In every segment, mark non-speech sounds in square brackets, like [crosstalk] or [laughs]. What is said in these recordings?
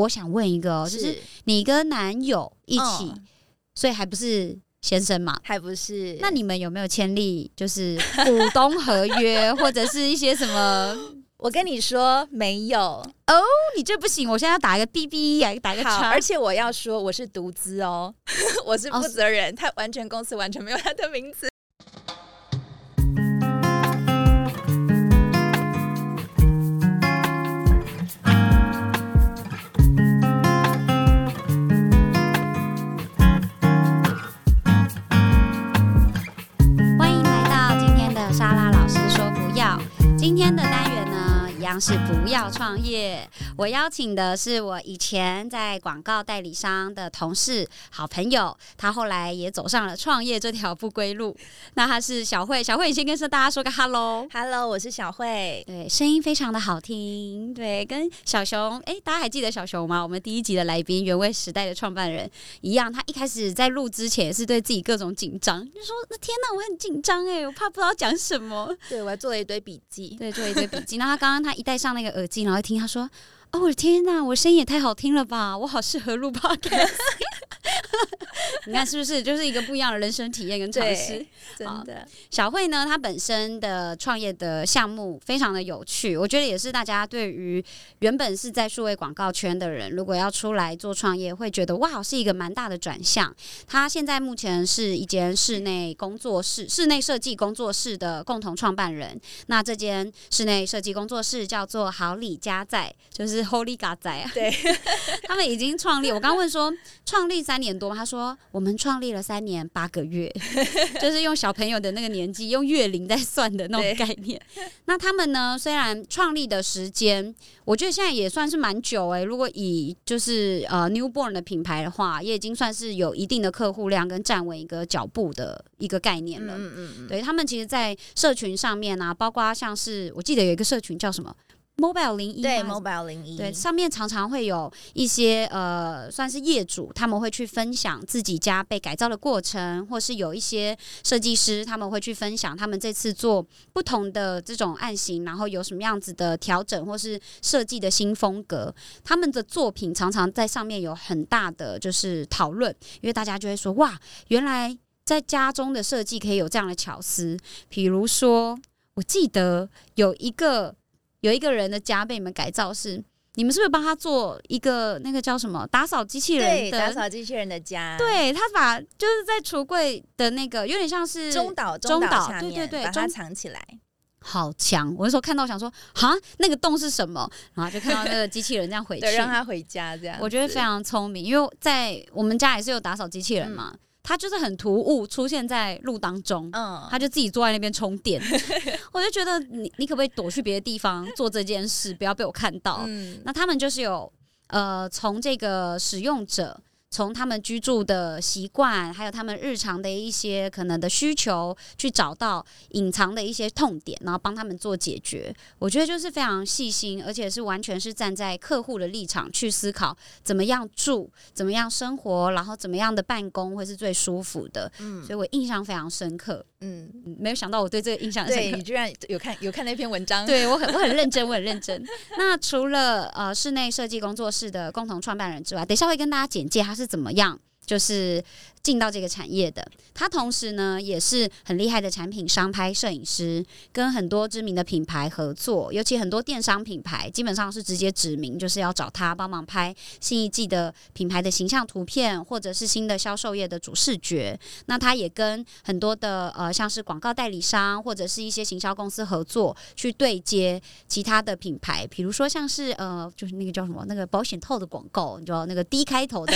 我想问一个，哦就是你跟男友一起，所以还不是先生嘛？还不是？那你们有没有签立就是股东合约，[laughs] 或者是一些什么？我跟你说没有哦，你这不行，我现在要打一个 B B，打一个叉，而且我要说我是独资哦，[laughs] 我是负责人，他完全公司完全没有他的名字。是不要创业。我邀请的是我以前在广告代理商的同事、好朋友，他后来也走上了创业这条不归路。那他是小慧，小慧，你先跟大家说个 hello，hello，我是小慧。对，声音非常的好听。对，跟小熊，哎，大家还记得小熊吗？我们第一集的来宾，原味时代的创办人一样，他一开始在录之前是对自己各种紧张，就说：“那天呐，我很紧张哎，我怕不知道讲什么。”对，我还做了一堆笔记，对，做了一堆笔记。那他刚刚他戴上那个耳机，然后听，他说。哦，我的天呐，我声音也太好听了吧！我好适合录 podcast。[laughs] 你看是不是就是一个不一样的人生体验跟尝试？真的，小慧呢，她本身的创业的项目非常的有趣，我觉得也是大家对于原本是在数位广告圈的人，如果要出来做创业，会觉得哇，是一个蛮大的转向。她现在目前是一间室内工作室、[laughs] 室内设计工作室的共同创办人。那这间室内设计工作室叫做好礼家在，就是 Holy 嘎仔啊。对，[laughs] 他们已经创立，我刚问说创立三年多，他说。我们创立了三年八个月，[laughs] 就是用小朋友的那个年纪，用月龄在算的那种概念。[laughs] 那他们呢？虽然创立的时间，我觉得现在也算是蛮久哎。如果以就是呃 newborn 的品牌的话，也已经算是有一定的客户量跟站稳一个脚步的一个概念了。嗯嗯嗯。对他们，其实，在社群上面啊，包括像是我记得有一个社群叫什么？Mobile 零一对 Mobile 零一对上面常常会有一些呃，算是业主他们会去分享自己家被改造的过程，或是有一些设计师他们会去分享他们这次做不同的这种案型，然后有什么样子的调整或是设计的新风格。他们的作品常常在上面有很大的就是讨论，因为大家就会说哇，原来在家中的设计可以有这样的巧思。比如说，我记得有一个。有一个人的家被你们改造，是你们是不是帮他做一个那个叫什么打扫机器人？的打扫机器人的家。对他把就是在橱柜的那个有点像是中岛中岛对对对，把它藏起来，好强！我那时候看到想说，哈，那个洞是什么？然后就看到那个机器人这样回去，让他回家这样。我觉得非常聪明，因为在我们家也是有打扫机器人嘛。他就是很突兀出现在路当中，嗯，他就自己坐在那边充电，[laughs] 我就觉得你你可不可以躲去别的地方做这件事，不要被我看到。那他们就是有呃，从这个使用者。从他们居住的习惯，还有他们日常的一些可能的需求，去找到隐藏的一些痛点，然后帮他们做解决。我觉得就是非常细心，而且是完全是站在客户的立场去思考，怎么样住，怎么样生活，然后怎么样的办公会是最舒服的。嗯，所以我印象非常深刻。嗯，没有想到我对这个印象对你居然有看有看那篇文章，对我很我很认真，我很认真。[laughs] 那除了呃室内设计工作室的共同创办人之外，等一下会跟大家简介他是怎么样。就是进到这个产业的，他同时呢也是很厉害的产品商拍摄影师，跟很多知名的品牌合作，尤其很多电商品牌基本上是直接指明就是要找他帮忙拍新一季的品牌的形象图片，或者是新的销售页的主视觉。那他也跟很多的呃像是广告代理商或者是一些行销公司合作，去对接其他的品牌，比如说像是呃就是那个叫什么那个保险套的广告，你知道那个 D 开头的，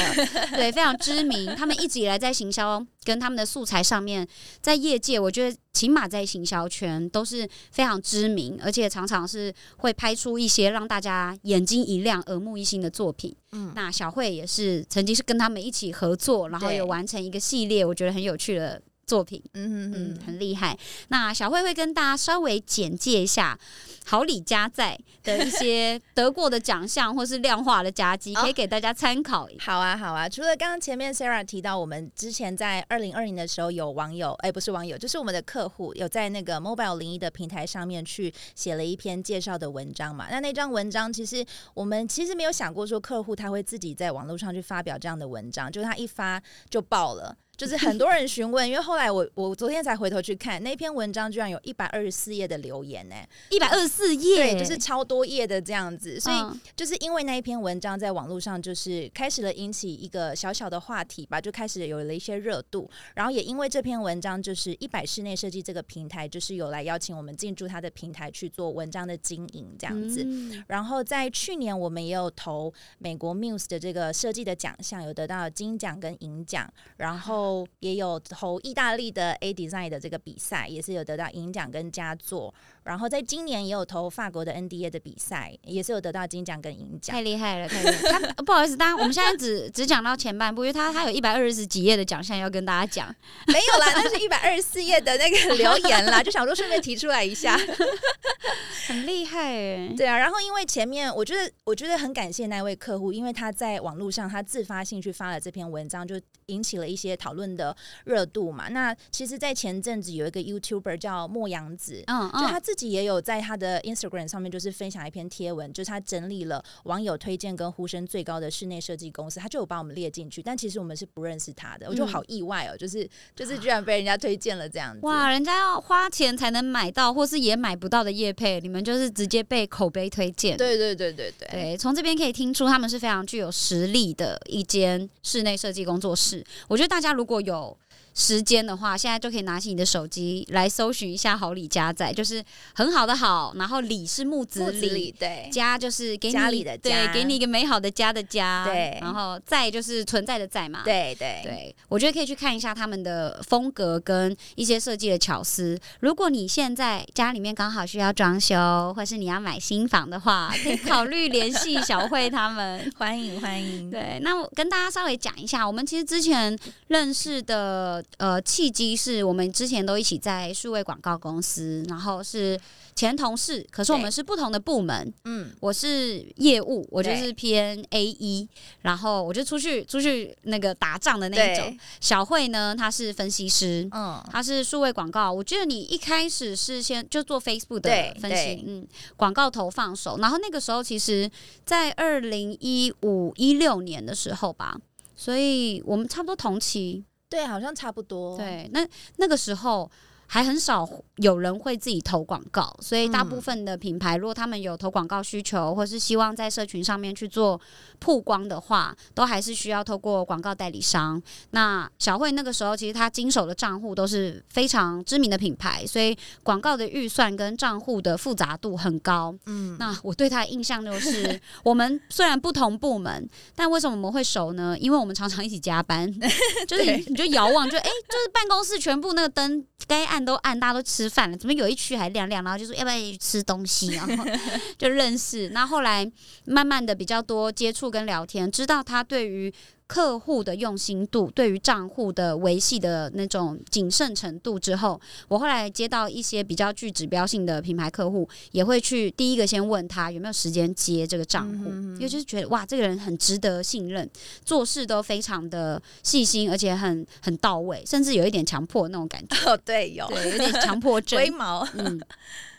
对，非常。知名，他们一直以来在行销跟他们的素材上面，在业界，我觉得起码在行销圈都是非常知名，而且常常是会拍出一些让大家眼睛一亮、耳目一新的作品。嗯，那小慧也是曾经是跟他们一起合作，然后有完成一个系列，我觉得很有趣的作品，嗯嗯，很厉害。那小慧会跟大家稍微简介一下好礼家在的一些 [laughs] 得过的奖项或是量化的佳绩，可以给大家参考。好啊，好啊。除了刚刚前面 Sarah 提到，我们之前在二零二零的时候有网友，哎，不是网友，就是我们的客户有在那个 Mobile 零一的平台上面去写了一篇介绍的文章嘛？那那张文章其实我们其实没有想过说客户他会自己在网络上去发表这样的文章，就是他一发就爆了。就是很多人询问，因为后来我我昨天才回头去看那篇文章，居然有一百二十四页的留言呢，一百二十四页，对，就是超多页的这样子，所以就是因为那一篇文章在网络上就是开始了引起一个小小的话题吧，就开始有了一些热度，然后也因为这篇文章，就是一百室内设计这个平台，就是有来邀请我们进驻他的平台去做文章的经营这样子，然后在去年我们也有投美国 Muse 的这个设计的奖项，有得到金奖跟银奖，然后。也有投意大利的 A Design 的这个比赛，也是有得到银奖跟佳作。然后在今年也有投法国的 NDA 的比赛，也是有得到金奖跟银奖。太厉害了，太厉害！他不好意思，大家我们现在只只讲到前半部，因为他他有一百二十几页的奖项要跟大家讲。没有啦，那是一百二十四页的那个 [laughs] 留言啦，就想说顺便提出来一下。[laughs] 很厉害哎，对啊。然后因为前面我觉得我觉得很感谢那位客户，因为他在网络上他自发性去发了这篇文章，就引起了一些讨论的热度嘛。那其实，在前阵子有一个 YouTuber 叫莫阳子，嗯嗯，就他自自己也有在他的 Instagram 上面，就是分享一篇贴文，就是他整理了网友推荐跟呼声最高的室内设计公司，他就有把我们列进去。但其实我们是不认识他的，我就好意外哦，就是就是居然被人家推荐了这样子。哇，人家要花钱才能买到，或是也买不到的叶配，你们就是直接被口碑推荐。对对对对对，对，从这边可以听出他们是非常具有实力的一间室内设计工作室。我觉得大家如如果有。时间的话，现在就可以拿起你的手机来搜寻一下“好礼家在”，就是很好的好，然后“礼”是木子李，对，家就是给你的家对，给你一个美好的家的家，对，然后在就是存在的在嘛，对对对，我觉得可以去看一下他们的风格跟一些设计的巧思。如果你现在家里面刚好需要装修，或是你要买新房的话，[laughs] 可以考虑联系小慧他们，欢迎欢迎。对，那我跟大家稍微讲一下，我们其实之前认识的。呃，契机是我们之前都一起在数位广告公司，然后是前同事，可是我们是不同的部门。嗯，我是业务，我就是偏 A 一，然后我就出去出去那个打仗的那一种。小慧呢，她是分析师，嗯，她是数位广告。我记得你一开始是先就做 Facebook 的分析，嗯，广告投放手，然后那个时候其实，在二零一五一六年的时候吧，所以我们差不多同期。对，好像差不多。对，那那个时候。还很少有人会自己投广告，所以大部分的品牌，如果他们有投广告需求，或是希望在社群上面去做曝光的话，都还是需要透过广告代理商。那小慧那个时候，其实她经手的账户都是非常知名的品牌，所以广告的预算跟账户的复杂度很高。嗯，那我对她的印象就是，[laughs] 我们虽然不同部门，但为什么我们会熟呢？因为我们常常一起加班，[laughs] 就是你你就遥望，就哎，就是办公室全部那个灯该。按都按，大家都吃饭了，怎么有一区还亮亮？然后就说要不要去吃东西，然后就认识。那后来慢慢的比较多接触跟聊天，知道他对于。客户的用心度，对于账户的维系的那种谨慎程度之后，我后来接到一些比较具指标性的品牌客户，也会去第一个先问他有没有时间接这个账户，因为就是觉得哇，这个人很值得信任，做事都非常的细心，而且很很到位，甚至有一点强迫那种感觉。[laughs] 哦，对，有，对，有点强迫症，龟毛，嗯。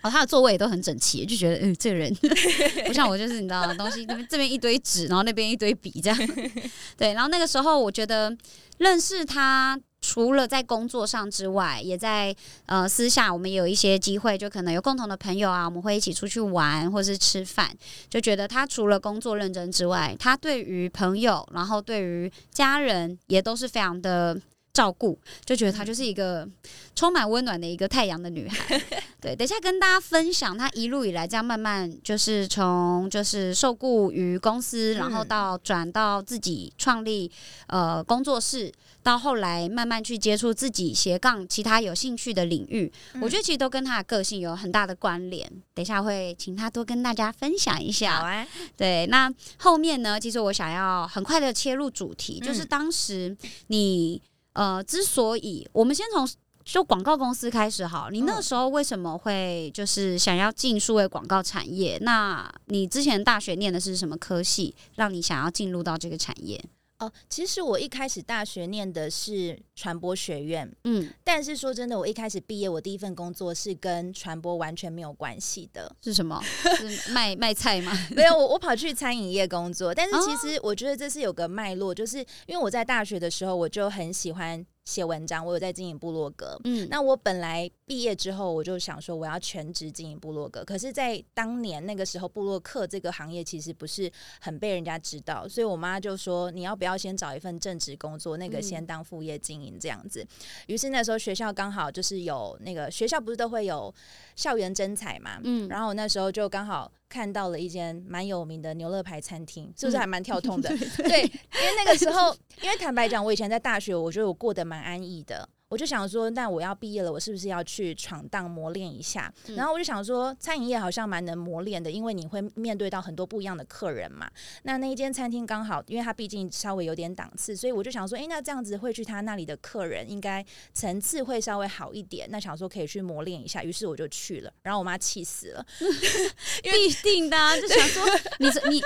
哦，他的座位也都很整齐，就觉得，嗯，这个人 [laughs] 不像我，就是你知道，东西这边这边一堆纸，然后那边一堆笔，这样。[laughs] 对，然后那个时候，我觉得认识他，除了在工作上之外，也在呃私下，我们有一些机会，就可能有共同的朋友啊，我们会一起出去玩或是吃饭，就觉得他除了工作认真之外，他对于朋友，然后对于家人，也都是非常的。照顾就觉得她就是一个充满温暖的一个太阳的女孩。[laughs] 对，等一下跟大家分享她一路以来这样慢慢就是从就是受雇于公司，然后到转到自己创立呃工作室，到后来慢慢去接触自己斜杠其他有兴趣的领域。我觉得其实都跟她的个性有很大的关联。等一下会请她多跟大家分享一下。好啊。对，那后面呢？其实我想要很快的切入主题，就是当时你。呃，之所以我们先从就广告公司开始好，你那时候为什么会就是想要进数位广告产业？那你之前大学念的是什么科系，让你想要进入到这个产业？哦，其实我一开始大学念的是传播学院，嗯，但是说真的，我一开始毕业，我第一份工作是跟传播完全没有关系的，是什么？是卖卖菜吗？[laughs] 没有，我我跑去餐饮业工作，但是其实我觉得这是有个脉络，就是因为我在大学的时候，我就很喜欢。写文章，我有在经营部落格。嗯，那我本来毕业之后，我就想说我要全职经营部落格。可是，在当年那个时候，部落客这个行业其实不是很被人家知道，所以我妈就说：“你要不要先找一份正职工作，那个先当副业经营这样子？”于是那时候学校刚好就是有那个学校不是都会有校园征才嘛？嗯，然后那时候就刚好。看到了一间蛮有名的牛乐牌餐厅，是不是还蛮跳通的？[laughs] 对，因为那个时候，因为坦白讲，我以前在大学，我觉得我过得蛮安逸的。我就想说，那我要毕业了，我是不是要去闯荡磨练一下？然后我就想说，餐饮业好像蛮能磨练的，因为你会面对到很多不一样的客人嘛。那那一间餐厅刚好，因为它毕竟稍微有点档次，所以我就想说，哎，那这样子会去他那里的客人应该层次会稍微好一点。那想说可以去磨练一下，于是我就去了。然后我妈气死了，[laughs] 必定的，就想说你你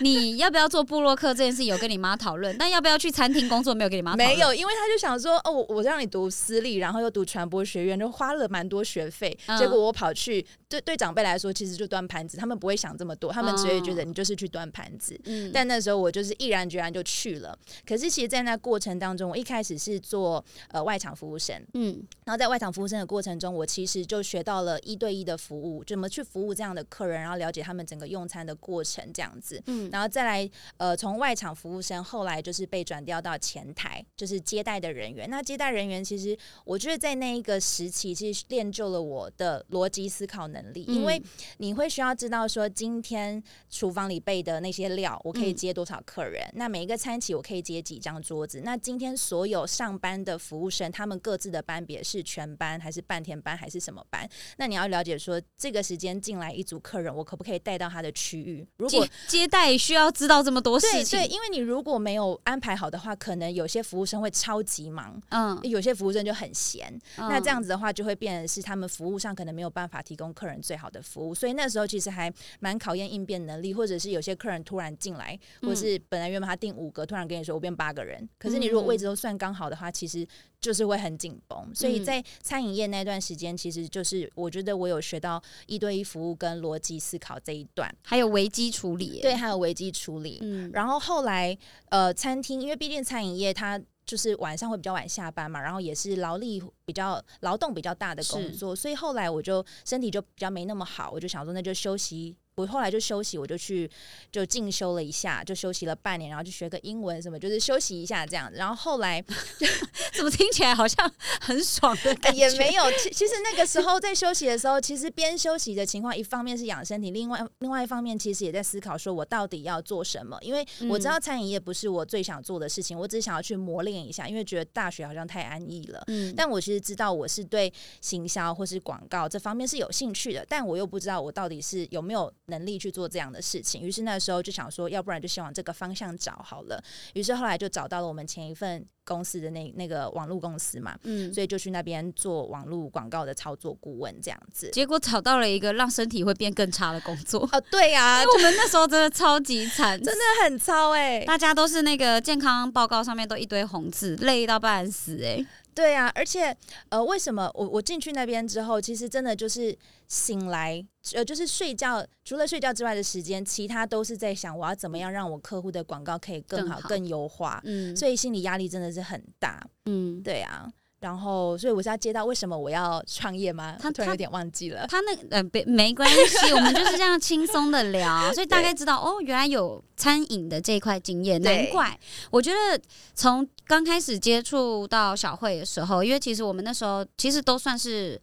你要不要做布洛克这件事有跟你妈讨论，但要不要去餐厅工作没有跟你妈没有，因为他就想说，哦，我我让你读。读私立，然后又读传播学院，就花了蛮多学费。结果我跑去，对对长辈来说，其实就端盘子，他们不会想这么多，他们只会觉得你就是去端盘子。嗯，但那时候我就是毅然决然就去了。可是其实，在那过程当中，我一开始是做呃外场服务生，嗯，然后在外场服务生的过程中，我其实就学到了一对一的服务，怎么去服务这样的客人，然后了解他们整个用餐的过程这样子。嗯，然后再来呃，从外场服务生后来就是被转调到前台，就是接待的人员。那接待人员。其实我觉得在那一个时期，其实练就了我的逻辑思考能力，因为你会需要知道说，今天厨房里备的那些料，我可以接多少客人？那每一个餐期我可以接几张桌子？那今天所有上班的服务生，他们各自的班别是全班还是半天班还是什么班？那你要了解说，这个时间进来一组客人，我可不可以带到他的区域？如果接待需要知道这么多事情，对，因为你如果没有安排好的话，可能有些服务生会超级忙，嗯，有些。服务生就很闲，那这样子的话就会变成是他们服务上可能没有办法提供客人最好的服务，所以那时候其实还蛮考验应变能力，或者是有些客人突然进来，或是本来原本他订五个，突然跟你说我变八个人，可是你如果位置都算刚好的话，其实就是会很紧绷。所以在餐饮业那段时间，其实就是我觉得我有学到一对一服务跟逻辑思考这一段，还有危机处理，对，还有危机处理。嗯，然后后来呃，餐厅因为毕竟餐饮业它。就是晚上会比较晚下班嘛，然后也是劳力比较劳动比较大的工作，所以后来我就身体就比较没那么好，我就想说那就休息。我后来就休息，我就去就进修了一下，就休息了半年，然后就学个英文什么，就是休息一下这样子。然后后来 [laughs] 怎么听起来好像很爽的感觉？也没有，其其实那个时候在休息的时候，其实边休息的情况，一方面是养身体，另外另外一方面其实也在思考说我到底要做什么。因为我知道餐饮业不是我最想做的事情，我只是想要去磨练一下，因为觉得大学好像太安逸了。嗯，但我其实知道我是对行销或是广告这方面是有兴趣的，但我又不知道我到底是有没有。能力去做这样的事情，于是那时候就想说，要不然就先往这个方向找好了。于是后来就找到了我们前一份公司的那那个网络公司嘛，嗯，所以就去那边做网络广告的操作顾问这样子。结果找到了一个让身体会变更差的工作哦，对呀，我们那时候真的超级惨，[laughs] 真的很超哎，大家都是那个健康报告上面都一堆红字，累到半死哎。对啊，而且呃，为什么我我进去那边之后，其实真的就是醒来，呃，就是睡觉，除了睡觉之外的时间，其他都是在想我要怎么样让我客户的广告可以更好、更优化。嗯，所以心理压力真的是很大。嗯，对啊。然后，所以我是要接到为什么我要创业吗？他突然有点忘记了。他那呃，没没关系，我们就是这样轻松的聊，所以大概知道哦，原来有餐饮的这一块经验。难怪我觉得从刚开始接触到小慧的时候，因为其实我们那时候其实都算是。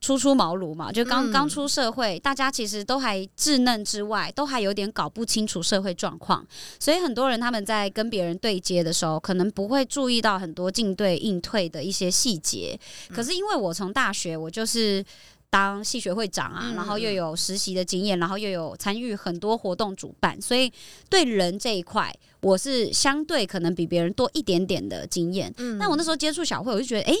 初出茅庐嘛，就刚刚出社会，大家其实都还稚嫩之外，都还有点搞不清楚社会状况，所以很多人他们在跟别人对接的时候，可能不会注意到很多进对应退的一些细节。可是因为我从大学，我就是当系学会长啊，然后又有实习的经验，然后又有参与很多活动主办，所以对人这一块。我是相对可能比别人多一点点的经验。嗯，那我那时候接触小会，我就觉得，哎，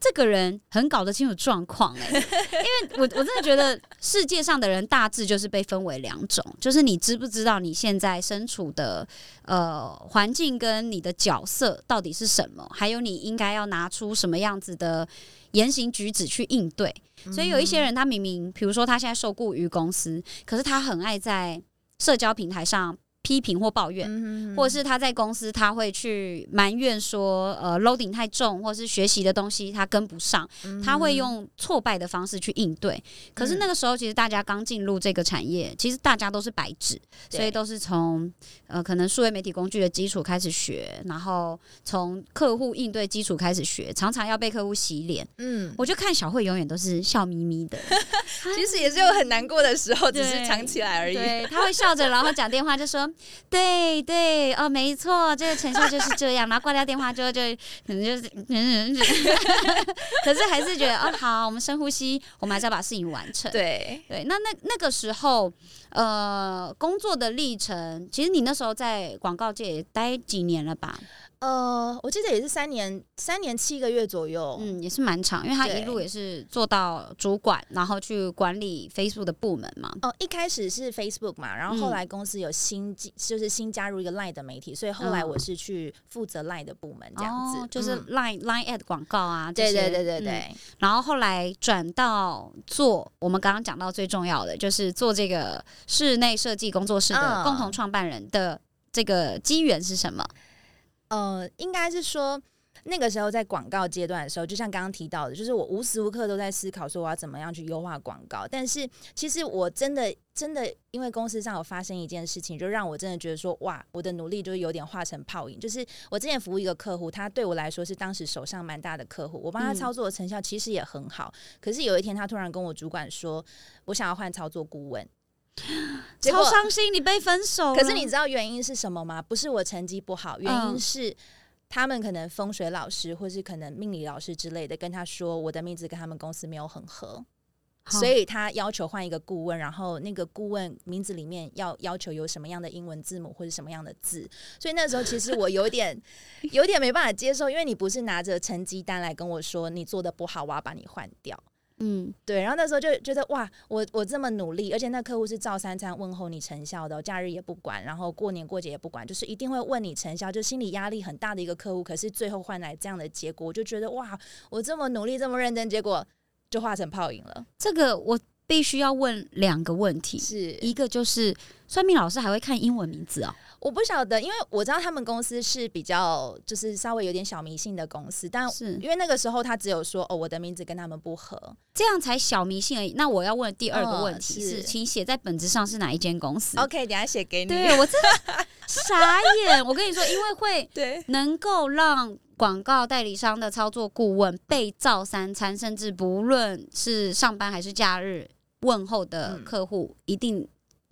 这个人很搞得清楚状况，哎，[laughs] 因为我我真的觉得世界上的人大致就是被分为两种，就是你知不知道你现在身处的呃环境跟你的角色到底是什么，还有你应该要拿出什么样子的言行举止去应对。所以有一些人，他明明，比如说他现在受雇于公司，可是他很爱在社交平台上。批评或抱怨，或者是他在公司他会去埋怨说，呃，loading 太重，或者是学习的东西他跟不上，他会用挫败的方式去应对。可是那个时候，其实大家刚进入这个产业，其实大家都是白纸，所以都是从呃可能数位媒体工具的基础开始学，然后从客户应对基础开始学，常常要被客户洗脸。嗯，我就看小慧永远都是笑眯眯的，[laughs] 其实也是有很难过的时候，只是藏起来而已。对，他会笑着，然后讲电话就说。对对哦，没错，这个成效就是这样。然后挂掉电话之后，就可能就是，[laughs] 可是还是觉得哦，好，我们深呼吸，我们还是要把事情完成。对对，那那那个时候，呃，工作的历程，其实你那时候在广告界也待几年了吧？呃，我记得也是三年，三年七个月左右，嗯，也是蛮长，因为他一路也是做到主管，然后去管理 Facebook 的部门嘛。哦，一开始是 Facebook 嘛，然后后来公司有新进就是新加入一个 Line 的媒体，所以后来我是去负责 Line 的部门，这样子，就是 Line Line Ad 广告啊，对对对对对。然后后来转到做我们刚刚讲到最重要的，就是做这个室内设计工作室的共同创办人的这个机缘是什么？呃，应该是说那个时候在广告阶段的时候，就像刚刚提到的，就是我无时无刻都在思考说我要怎么样去优化广告。但是其实我真的真的因为公司上有发生一件事情，就让我真的觉得说哇，我的努力就是有点化成泡影。就是我之前服务一个客户，他对我来说是当时手上蛮大的客户，我帮他操作的成效其实也很好。可是有一天他突然跟我主管说，我想要换操作顾问。[gasps] 超伤心，你被分手。可是你知道原因是什么吗？不是我成绩不好，原因是他们可能风水老师或是可能命理老师之类的跟他说，我的名字跟他们公司没有很合，所以他要求换一个顾问，然后那个顾问名字里面要要求有什么样的英文字母或者什么样的字。所以那时候其实我有点有点没办法接受，因为你不是拿着成绩单来跟我说你做的不好，我要把你换掉。嗯，对，然后那时候就觉得哇，我我这么努力，而且那客户是照三餐问候你成效的，假日也不管，然后过年过节也不管，就是一定会问你成效，就心理压力很大的一个客户。可是最后换来这样的结果，我就觉得哇，我这么努力这么认真，结果就化成泡影了。这个我必须要问两个问题，是一个就是算命老师还会看英文名字哦。我不晓得，因为我知道他们公司是比较就是稍微有点小迷信的公司，但是因为那个时候他只有说哦，我的名字跟他们不合，这样才小迷信而已。那我要问第二个问题是，请写在本子上是哪一间公司？OK，等下写给你。对我真的傻眼，我跟你说，[laughs] 因为会对能够让广告代理商的操作顾问被照三餐，甚至不论是上班还是假日问候的客户，一定。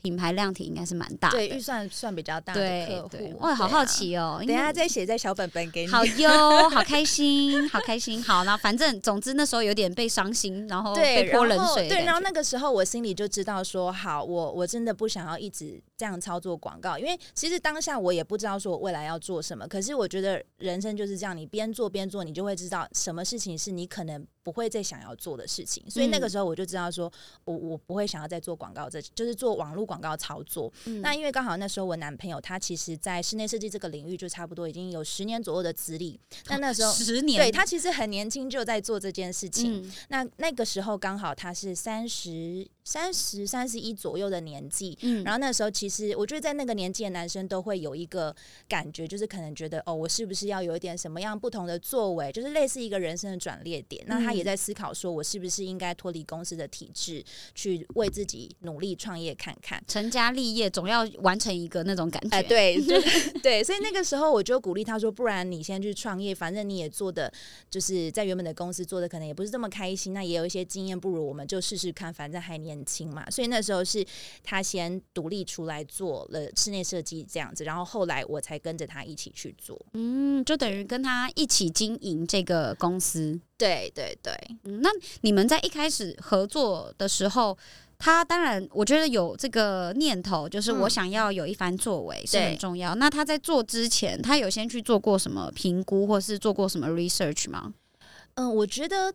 品牌量体应该是蛮大，对预算算比较大的客户，哇，好好奇哦！等下再写在小本本给你。好哟，好开心，[laughs] 好开心。好，那反正总之那时候有点被伤心，然后被泼冷水。对，然后那个时候我心里就知道说，好，我我真的不想要一直这样操作广告，因为其实当下我也不知道说我未来要做什么。可是我觉得人生就是这样，你边做边做，你就会知道什么事情是你可能不会再想要做的事情。所以那个时候我就知道说，我我不会想要再做广告，这就是做网络广。告操作，那因为刚好那时候我男朋友他其实，在室内设计这个领域就差不多已经有十年左右的资历。那那时候十年，对他其实很年轻就在做这件事情。那那个时候刚好他是三十。三十三十一左右的年纪，嗯，然后那时候其实我觉得在那个年纪的男生都会有一个感觉，就是可能觉得哦，我是不是要有一点什么样不同的作为，就是类似一个人生的转捩点。那他也在思考说，我是不是应该脱离公司的体制，去为自己努力创业看看，成家立业，总要完成一个那种感觉。哎，对，[laughs] 对，所以那个时候我就鼓励他说，不然你先去创业，反正你也做的就是在原本的公司做的可能也不是这么开心，那也有一些经验，不如我们就试试看，反正还。年轻嘛，所以那时候是他先独立出来做了室内设计这样子，然后后来我才跟着他一起去做，嗯，就等于跟他一起经营这个公司。对对对，嗯，那你们在一开始合作的时候，他当然，我觉得有这个念头，就是我嗯想要有一番作为是很重要。那他在做之前，他有先去做过什么评估，或是做过什么 research 吗？嗯，我觉得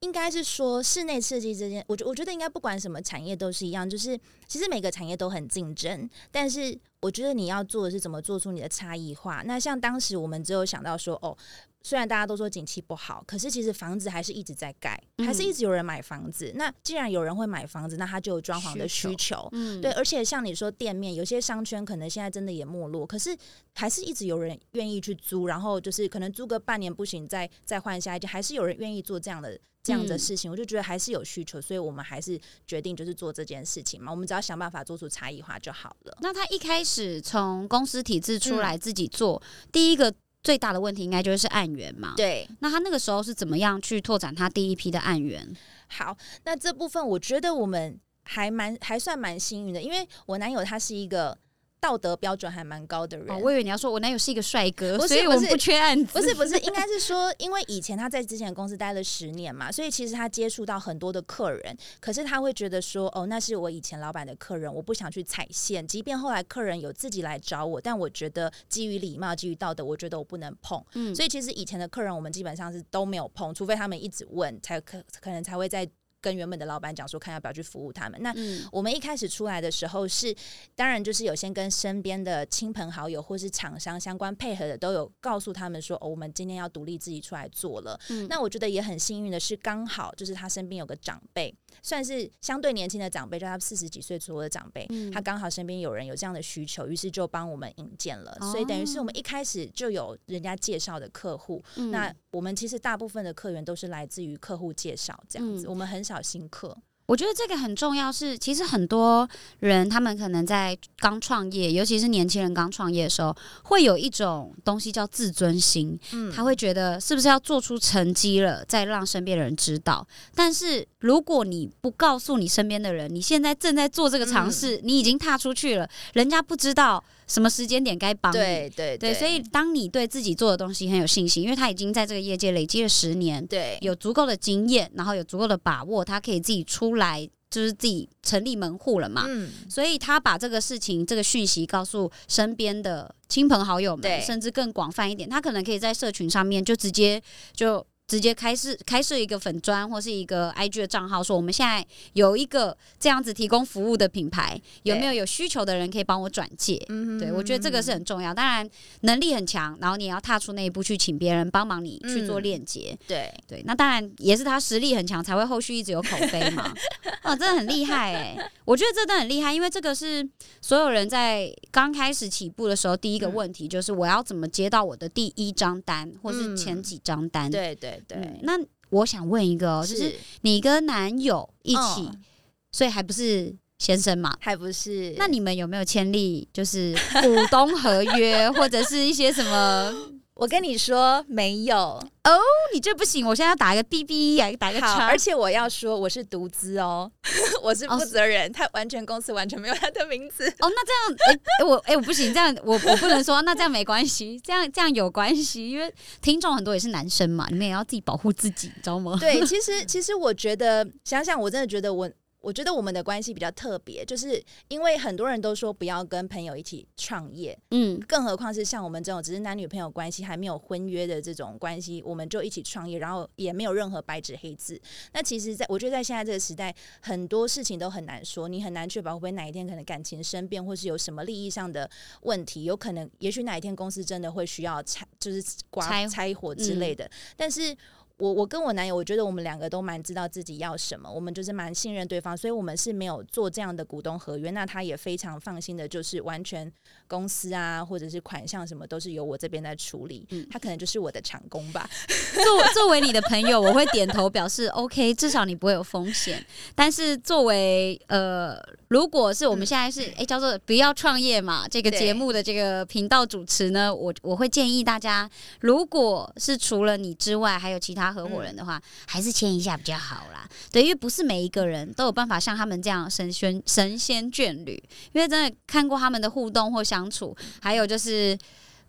应该是说室内设计这件，我觉我觉得应该不管什么产业都是一样，就是其实每个产业都很竞争，但是我觉得你要做的是怎么做出你的差异化。那像当时我们只有想到说，哦。虽然大家都说景气不好，可是其实房子还是一直在盖，还是一直有人买房子。那既然有人会买房子，那他就有装潢的需需求。嗯，对，而且像你说店面，有些商圈可能现在真的也没落，可是还是一直有人愿意去租，然后就是可能租个半年不行，再再换下一家，还是有人愿意做这样的这样的嗯事情。我就觉得还是有需求，所以我们还是决定就是做这件事情嘛。我们只要想办法做出差异化就好了。那他一开始从公司体制出嗯来自己做，第一个最大的问题应该就是案源嘛。。对，那他那个时候是怎么样去拓展他第一批的案源？好，那这部分我觉得我们还蛮还算蛮幸运的，因为我男友他是一个道德标准还蛮高的人。哦，我以为你要说我男友是一个帅哥，所以我们不是不缺案子。不是不是，应该是说，因为以前他在之前的公司待了十年嘛，所以其实他接触到很多的客人，可是他会觉得说，哦，那是我以前老板的客人，我不想去踩线。即便后来客人有自己来找我，但我觉得基于礼貌、基于道德，我觉得我不能碰。嗯所以其实以前的客人，我们基本上是都没有碰，除非他们一直问，才可可能才会在跟原本的老板讲说，看要不要去服务他们。那嗯我们一开始出来的时候是，当然就是有先跟身边的亲朋好友或是厂商相关配合的，都有告诉他们说，哦，我们今天要独立自己出来做了。嗯那我觉得也很幸运的是，刚好就是他身边有个长辈，算是相对年轻的长辈，就他四十几岁左右的长辈，嗯他刚好身边有人有这样的需求，于是就帮我们引荐了。所以等于是我们一开始就有人家介绍的客户，嗯那我们其实大部分的客源都是来自于客户介绍这样子，嗯我们很少新客。我觉得这个很重要是，其实很多人他们可能在刚创业，尤其是年轻人刚创业的时候，会有一种东西叫自尊心，嗯他会觉得是不是要做出成绩了，再让身边的人知道。但是如果你不告诉你身边的人，你现在正在做这个尝试，你已经踏出去了，人家不知道什么时间点该帮你。对对对，所以当你对自己做的东西很有信心，因为他已经在这个业界累积了十年，对有足够的经验，然后有足够的把握，他可以自己出来，就是自己成立门户了嘛。嗯所以他把这个事情、这个讯息告诉身边的亲朋好友们，甚至更广泛一点，他可能可以在社群上面就直接就。直接开设开设一个粉砖或是一个 IG 的账号，说我们现在有一个这样子提供服务的品牌，有没有有需求的人可以帮我转介？嗯对，我觉得这个是很重要。当然，能力很强，然后你也要踏出那一步去请别人帮忙你去做嗯链接。对对，那当然也是他实力很强，才会后续一直有口碑嘛。[laughs] 哦，真的很厉害哎、我觉得这真的很厉害，因为这个是所有人在刚开始起步的时候，第一个嗯问题就是我要怎么接到我的第一张单，或是前嗯几张单。对对对嗯，那我想问一个哦，就是是你跟男友一起，嗯所以还不是先生嘛？还不是？那你们有没有签立就是股东合约，[laughs] 或者是一些什么？我跟你说没有哦，你这不行，我现在要打一个 B B，打一个好，叉，而且我要说我是独资哦，[laughs] 我是哦负责人，他完全公司完全没有他的名字。哦，那这样，哎、哎我哎、我不行，这样我我不能说，[laughs] 那这样没关系，这样这样有关系，因为听众很多也是男生嘛，你们也要自己保护自己，你知道吗？对，其实其实我觉得想想，我真的觉得我。我觉得我们的关系比较特别，就是因为很多人都说不要跟朋友一起创业，嗯，更何况是像我们这种只是男女朋友关系还没有婚约的这种关系，我们就一起创业，然后也没有任何白纸黑字。那其实在，我觉得在现在这个时代，很多事情都很难说，你很难确保会不会哪一天可能感情生变，或是有什么利益上的问题，有可能，也许哪一天公司真的会需要拆，就是刮拆拆伙之类的。但是我我跟我男友，我觉得我们两个都蛮知道自己要什么，我们就是蛮信任对方，所以我们是没有做这样的股东合约。那他也非常放心的，就是完全公司啊，或者是款项什么都是由我这边在处理。嗯他可能就是我的长工吧。[laughs] 作作为你的朋友，我会点头表示 OK，至少你不会有风险。但是作为呃，如果是我们现在是哎、叫做不要创业嘛，这个节目的这个频道主持呢，我我会建议大家，如果是除了你之外还有其他合伙人的话，还是签一下比较好啦。对，因为不是每一个人都有办法像他们这样神仙神仙眷侣，因为真的看过他们的互动或相处，还有就是。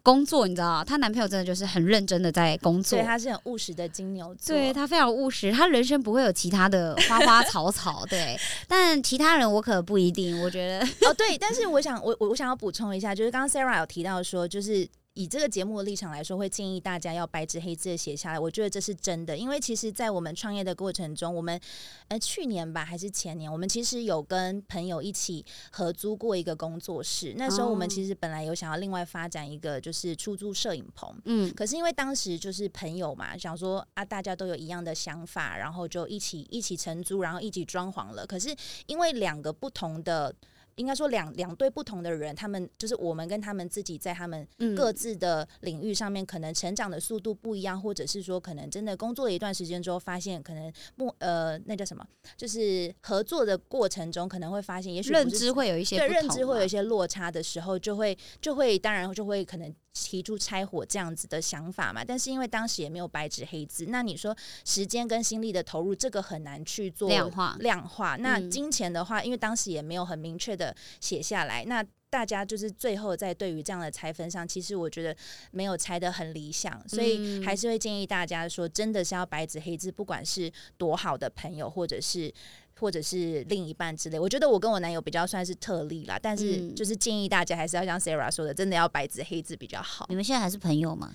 工作，你知道，她男朋友真的就是很认真的在工作，对，他是很务实的金牛座，对他非常务实，他人生不会有其他的花花草草，对。[laughs] 但其他人我可不一定，我觉得哦，对。但是我想，我我我想要补充一下，就是刚刚 Sarah 有提到说，就是。以这个节目的立场来说，会建议大家要白纸黑字的写下来。我觉得这是真的，因为其实，在我们创业的过程中，我们呃去年吧还是前年，我们其实有跟朋友一起合租过一个工作室。那时候我们其实本来有想要另外发展一个就是出租摄影棚，嗯，可是因为当时就是朋友嘛，想说啊大家都有一样的想法，然后就一起一起承租，然后一起装潢了。可是因为两个不同的。应该说两两对不同的人，他们就是我们跟他们自己在他们各自的领域上面，可能成长的速度不一样，或者是说可能真的工作了一段时间之后，发现可能不呃那叫什么，就是合作的过程中可能会发现，也许认知会有一些对认知会有一些落差的时候，就会就会当然就会可能。提出拆伙这样子的想法嘛，但是因为当时也没有白纸黑字，那你说时间跟心力的投入，这个很难去做量化。量化那金钱的话，因为当时也没有很明确的写下来，那大家就是最后在对于这样的拆分上，其实我觉得没有拆的很理想，所以还是会建议大家说，真的是要白纸黑字，不管是多好的朋友，或者是。或者是另一半之类，我觉得我跟我男友比较算是特例啦，但是就是建议大家还是要像 Sarah 说的，真的要白纸黑字比较好。你们现在还是朋友吗？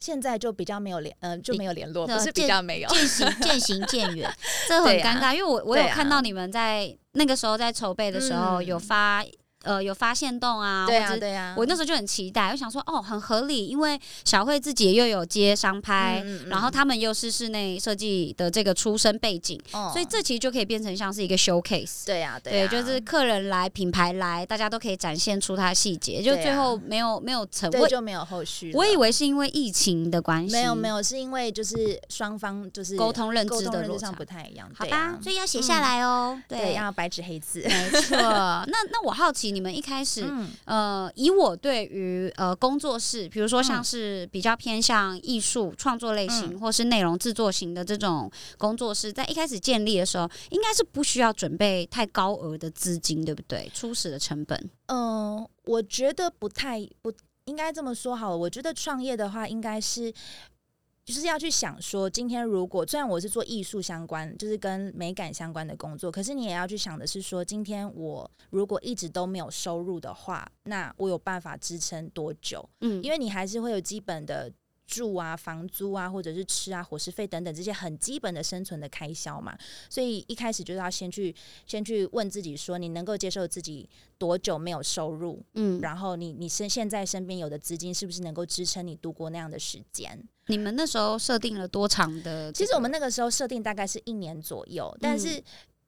现在就比较没有联，嗯，就没有联络，不是比较没有，渐行渐行渐远，这很尴尬，因为我我有看到你们在那个时候在筹备的时候有发。呃，有发现洞啊？对啊，对啊。我那时候就很期待，我想说，哦，很合理，因为小慧自己又有接商拍，然后他们又是室内设计的这个出身背景，哦所以这其实就可以变成像是一个 showcase。对啊，对，就是客人来，品牌来，大家都可以展现出它的细节。就最后没有没有成，对，就没有后续。我以为是因为疫情的关系，没有没有，是因为就是双方就是沟通认知的路上不太一样。好吧，所以要写下来哦。对，要白纸黑字。没错。那那我好奇，你们一开始。呃，以我对于呃工作室，比如说像是比较偏向艺术创作类型，或是内容制作型的这种工作室，在一开始建立的时候，应该是不需要准备太高额的资金，对不对？初始的成本，嗯，我觉得不太不应该这么说好了。我觉得创业的话，应该是。就是要去想说，今天如果虽然我是做艺术相关，就是跟美感相关的工作，可是你也要去想的是说，今天我如果一直都没有收入的话，那我有办法支撑多久？嗯，因为你还是会有基本的。住啊，房租啊，或者是吃啊，伙食费等等这些很基本的生存的开销嘛，所以一开始就是要先去先去问自己说，你能够接受自己多久没有收入？嗯，然后你你身现在身边有的资金是不是能够支撑你度过那样的时间？你们那时候设定了多长的？其实我们那个时候设定大概是一年左右，但是。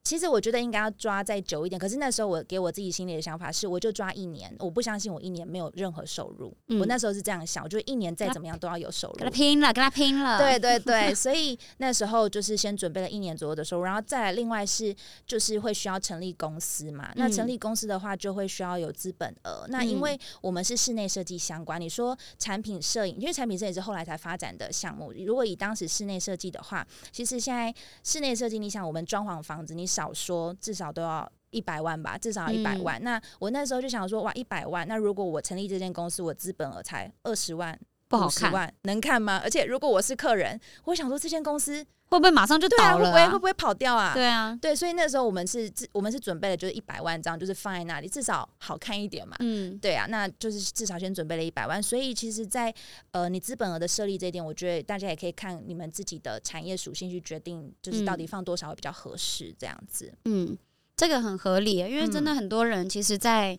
其实我觉得应该要抓再久一点，可是那时候我给我自己心里的想法是，我就抓一年，我不相信我一年没有任何收入。我那时候是这样想，我觉得一年再怎么样都要有收入。跟他拼了，跟他拼了。对对对，[laughs] 所以那时候就是先准备了一年左右的收入，然后再来另外是就是会需要成立公司嘛。那成立公司的话，就会需要有资本额。那因为我们是室内设计相关，你说产品摄影，因为产品摄影是后来才发展的项目。如果以当时室内设计的话，其实现在室内设计，你想我们装潢房子，你少说。至少都要一百万吧，至少要一百万。那我那时候就想说，哇，一百万。那如果我成立这间公司，我资本额才二十万，不好看，能看吗？而且如果我是客人，我想说这间公司会不会马上就倒了？会不会会不会跑掉啊？对啊，对，所以那时候我们是我们是准备了就是一百万张，就是放在那里，至少好看一点嘛。嗯，对啊，那就是至少先准备了一百万。所以其实，在呃你资本额的设立这一点，我觉得大家也可以看你们自己的产业属性去决定，就是到底放多少会比较合适这样子。嗯。这个很合理，因为真的很多人其实，在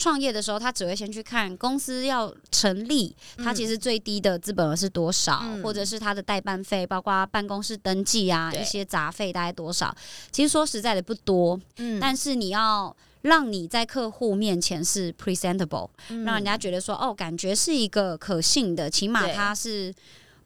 创业的时候，他只会先去看公司要成立，他其实最低的资本额是多少，或者是他的代办费，包括办公室登记啊，一些杂费大概多少。其实说实在的不多，嗯，但是你要让你在客户面前是 presentable，让人家觉得说哦，感觉是一个可信的，起码他是。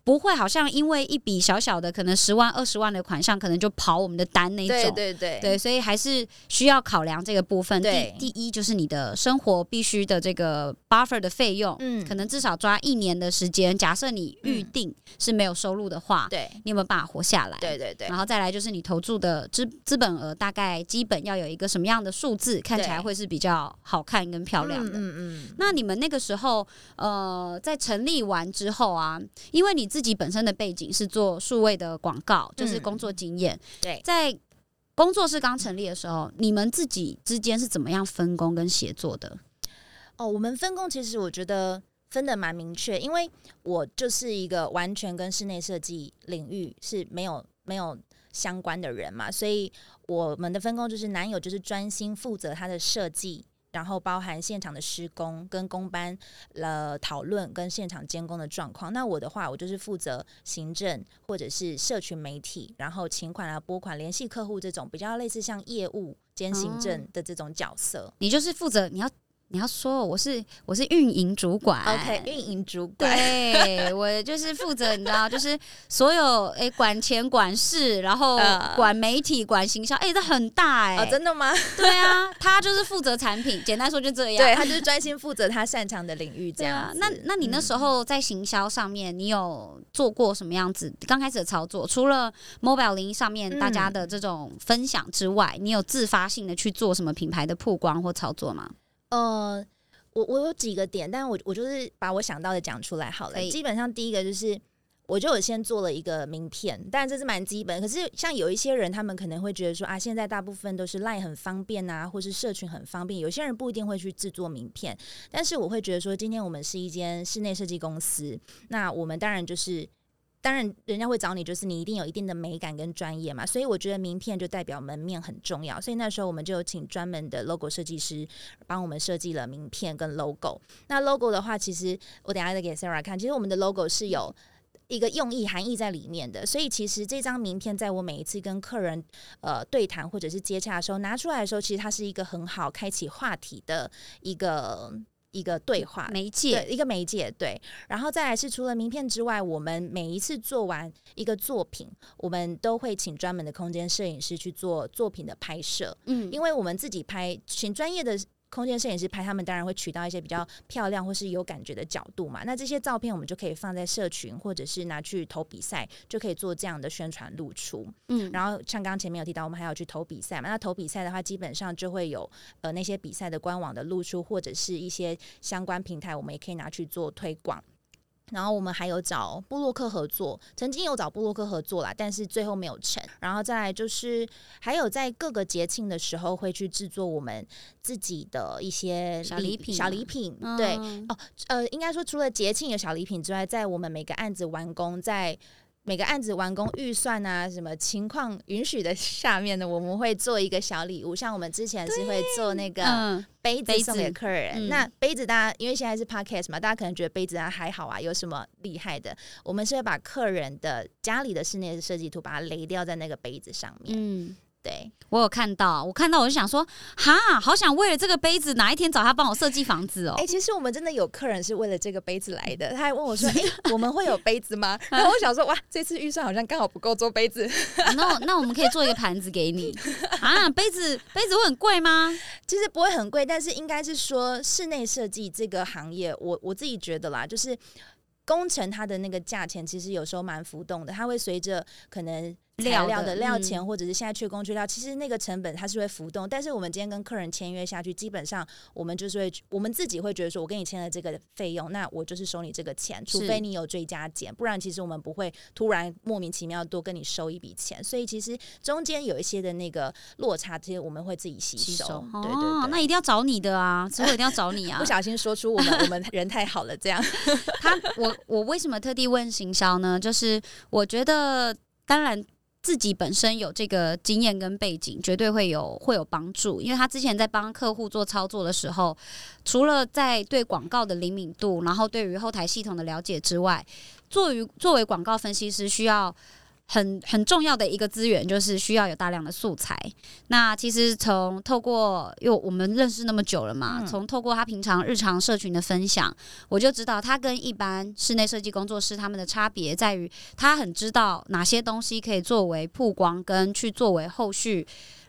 不会好像因为一笔小小的可能十万二十万的款项，可能就跑我们的单那种。对对对对，所以还是需要考量这个部分。对第第一就是你的生活必须的这个 buffer 的费用，嗯可能至少抓一年的时间。假设你预嗯定是没有收入的话，对你有没有办法活下来？对对对然后再来就是你投注的资资本额大概基本要有一个什么样的数字，看起来会是比较好看跟漂亮的。嗯嗯那你们那个时候，呃，在成立完之后啊，因为你自己本身的背景是做数位的广告，就是嗯工作经验，对在工作室刚成立的时候，你们自己之间是怎么样分工跟协作的？哦，我们分工其实我觉得分的蛮明确，因为我就是一个完全跟室内设计领域是没有没有相关的人嘛，所以我们的分工就是男友就是专心负责他的设计。然后包含现场的施工跟工班呃讨论跟现场监工的状况。那我的话，我就是负责行政或者是社群媒体，然后请款啊、拨款、联系客户这种比较类似像业务兼行政的这种角色。你就是负责你要你要说我是我是运营主管 OK，运营主管。对 [laughs] 我就是负责，你知道，就是所有诶、管钱管事，然后呃管媒体、管行销，诶、这很大哎、哦，真的吗？对啊，他就是负责产品，简单说就这样。[laughs] 对 [laughs] 他就是专心负责他擅长的领域，这样，那那你那时嗯候在行销上面，你有做过什么样子刚开始的操作？除了 mobile 零上面嗯大家的这种分享之外，你有自发性的去做什么品牌的曝光或操作吗？呃，我我有几个点，但我我就是把我想到的讲出来好了。基本上第一个就是。我就有先做了一个名片，但这是蛮基本。可是像有一些人，他们可能会觉得说啊，现在大部分都是赖很方便啊，或是社群很方便。有些人不一定会去制作名片，但是我会觉得说，今天我们是一间室内设计公司，那我们当然就是。当然，人家会找你，就是你一定有一定的美感跟专业嘛，所以我觉得名片就代表门面很重要。所以那时候我们就有请专门的 logo 设计师帮我们设计了名片跟 logo。那 logo 的话，其实我等下再给 Sarah 看，其实我们的 logo 是有。一个用意含义在里面的，所以其实这张名片在我每一次跟客人呃对谈或者是接洽的时候拿出来的时候，其实它是一个很好开启话题的一个一个对话媒介对，一个媒介，对。然后再来是除了名片之外，我们每一次做完一个作品，我们都会请专门的空间摄影师去做作品的拍摄，嗯，因为我们自己拍，请专业的。空间摄影师拍，他们当然会取到一些比较漂亮或是有感觉的角度嘛。那这些照片我们就可以放在社群，或者是拿去投比赛，就可以做这样的宣传露出。嗯，然后像刚刚前面有提到，我们还要去投比赛嘛。那投比赛的话，基本上就会有呃那些比赛的官网的露出，或者是一些相关平台，我们也可以拿去做推广。然后我们还有找布洛克合作，曾经有找布洛克合作啦，但是最后没有成。然后再来就是还有在各个节庆的时候会去制作我们自己的一些小礼品小吗礼品，对，哦呃，应该说除了节庆有小礼品之外，在我们每个案子完工，在每个案子完工预算啊，什么情况允许的 [laughs] 下面呢，我们会做一个小礼物。像我们之前是会做那个嗯，杯子送给客人。嗯那杯子大家因为现在是 podcast 嘛，大家可能觉得杯子啊还好啊，有什么厉害的？我们是会把客人的家里的室内设计图把它雷掉在那个杯子上面。嗯，对，我有看到，我看到我就想说，哈，好想为了这个杯子哪一天找他帮我设计房子哦哎、。其实我们真的有客人是为了这个杯子来的，他还问我说：“哎、我们会有杯子吗？” [laughs] 然后我想说：“哇，这次预算好像刚好不够做杯子。[laughs] 那我那我们可以做一个盘子给你啊，杯子杯子会很贵吗？”其实不会很贵，但是应该是说室内设计这个行业，我我自己觉得啦，就是工程它的那个价钱其实有时候蛮浮动的，它会随着可能。材料料的料钱，或者是现在缺工缺料，其实那个成本它是会浮动。但是我们今天跟客人签约下去，基本上我们就是会，我们自己会觉得说，我跟你签了这个费用，那我就是收你这个钱，除非你有追加减，不然其实我们不会突然莫名其妙多跟你收一笔钱。所以其实中间有一些的那个落差，这些我们会自己吸收。吸收对对对，哦那一定要找你的啊，之后一定要找你啊不。小心说出我们我们人太好了，这样 [laughs] 他我我为什么特地问行销呢？就是我觉得，当然自己本身有这个经验跟背景，绝对会有会有帮助。因为他之前在帮客户做操作的时候，除了在对广告的灵敏度，然后对于后台系统的了解之外，作为作为广告分析师，需要很很重要的一个资源就是需要有大量的素材。那其实从透过，因为我们认识那么久了嘛，从透过他平常日常社群的分享，我就知道他跟一般室内设计工作室他们的差别在于，他很知道哪些东西可以作为曝光跟去作为后续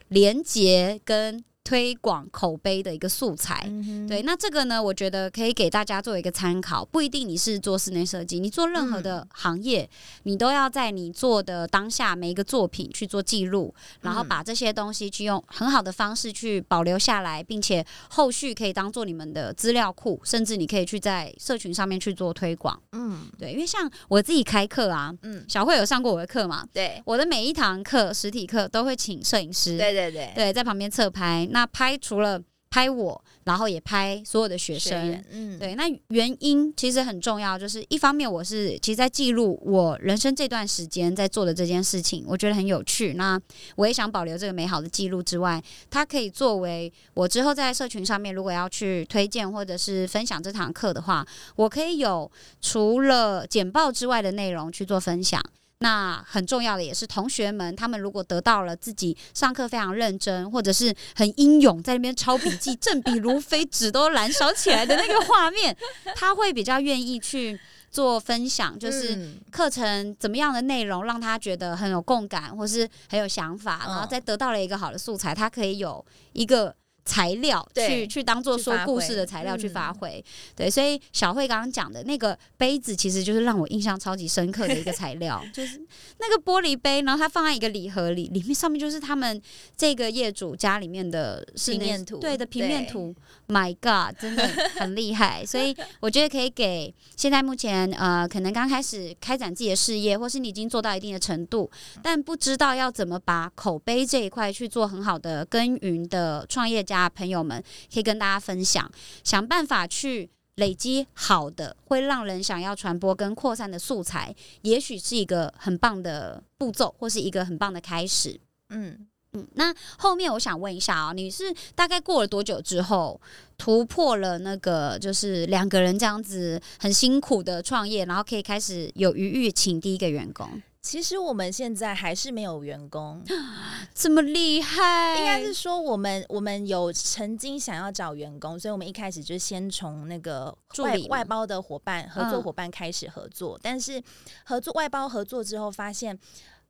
连接跟。推广口碑的一个素材，对，那这个呢，我觉得可以给大家做一个参考。不一定你是做室内设计，你做任何的行业，你都要在你做的当下每一个作品去做记录，然后把这些东西去用很好的方式去保留下来，并且后续可以当做你们的资料库，甚至你可以去在社群上面去做推广。嗯，对，因为像我自己开课啊，嗯，小慧有上过我的课嘛？对，我的每一堂课实体课都会请摄影师，对对对，对，在旁边侧拍。那拍除了拍我，然后也拍所有的学生，嗯，对。那原因其实很重要，就是一方面我是其实在记录我人生这段时间在做的这件事情，我觉得很有趣。那我也想保留这个美好的记录之外，它可以作为我之后在社群上面如果要去推荐或者是分享这堂课的话，我可以有除了简报之外的内容去做分享。那很重要的也是同学们，他们如果得到了自己上课非常认真，或者是很英勇，在那边抄笔记，正笔如飞，纸都燃烧起来的那个画面，[laughs] 他会比较愿意去做分享，就是课程怎么样的内容让他觉得很有共感，或是很有想法，然后再得到了一个好的素材，他可以有一个。材料去去当做说故事的材料去发挥，对，所以小慧刚刚讲的那个杯子，其实就是让我印象超级深刻的一个材料，[laughs] 就是那个玻璃杯，然后它放在一个礼盒里，里面上面就是他们这个业主家里面的平面图，对的平面图，My God，真的很厉害，所以我觉得可以给现在目前呃可能刚开始开展自己的事业，或是你已经做到一定的程度，但不知道要怎么把口碑这一块去做很好的耕耘的创业家。啊，朋友们可以跟大家分享，想办法去累积好的，会让人想要传播跟扩散的素材，也许是一个很棒的步骤，或是一个很棒的开始。嗯嗯，那后面我想问一下啊，你是大概过了多久之后突破了那个，就是两个人这样子很辛苦的创业，然后可以开始有余裕请第一个员工？其实我们现在还是没有员工，[gasps] 这么厉害？应该是说我们我们有曾经想要找员工，所以我们一开始就先从那个外外包的伙伴、合作伙伴开始合作。但是合作外包合作之后，发现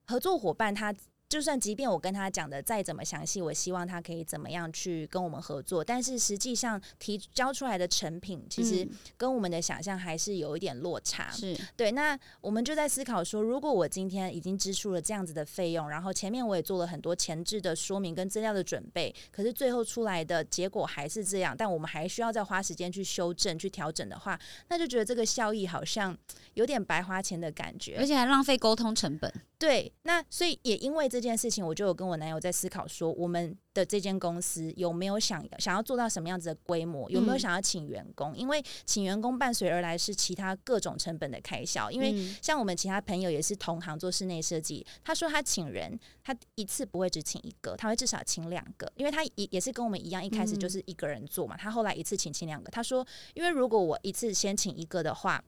合作伙伴他。就算即便我跟他讲的再怎么详细，我希望他可以怎么样去跟我们合作，但是实际上提交出来的成品，其实跟我们的想象还是有一点落差。是对，那我们就在思考说，如果我今天已经支出了这样子的费用，然后前面我也做了很多前置的说明跟资料的准备，可是最后出来的结果还是这样，但我们还需要再花时间去修正、去调整的话，那就觉得这个效益好像有点白花钱的感觉，而且还浪费沟通成本。对，那所以也因为这件事情，我就有跟我男友在思考说，我们的这间公司有没有想想要做到什么样子的规模，有没有想要请员工？因为请员工伴随而来是其他各种成本的开销。因为像我们其他朋友也是同行做室内设计，他说他请人，他一次不会只请一个，他会至少请两个，因为他也也是跟我们一样，一开始就是一个人做嘛，他后来一次请请两个。他说，因为如果我一次先请一个的话。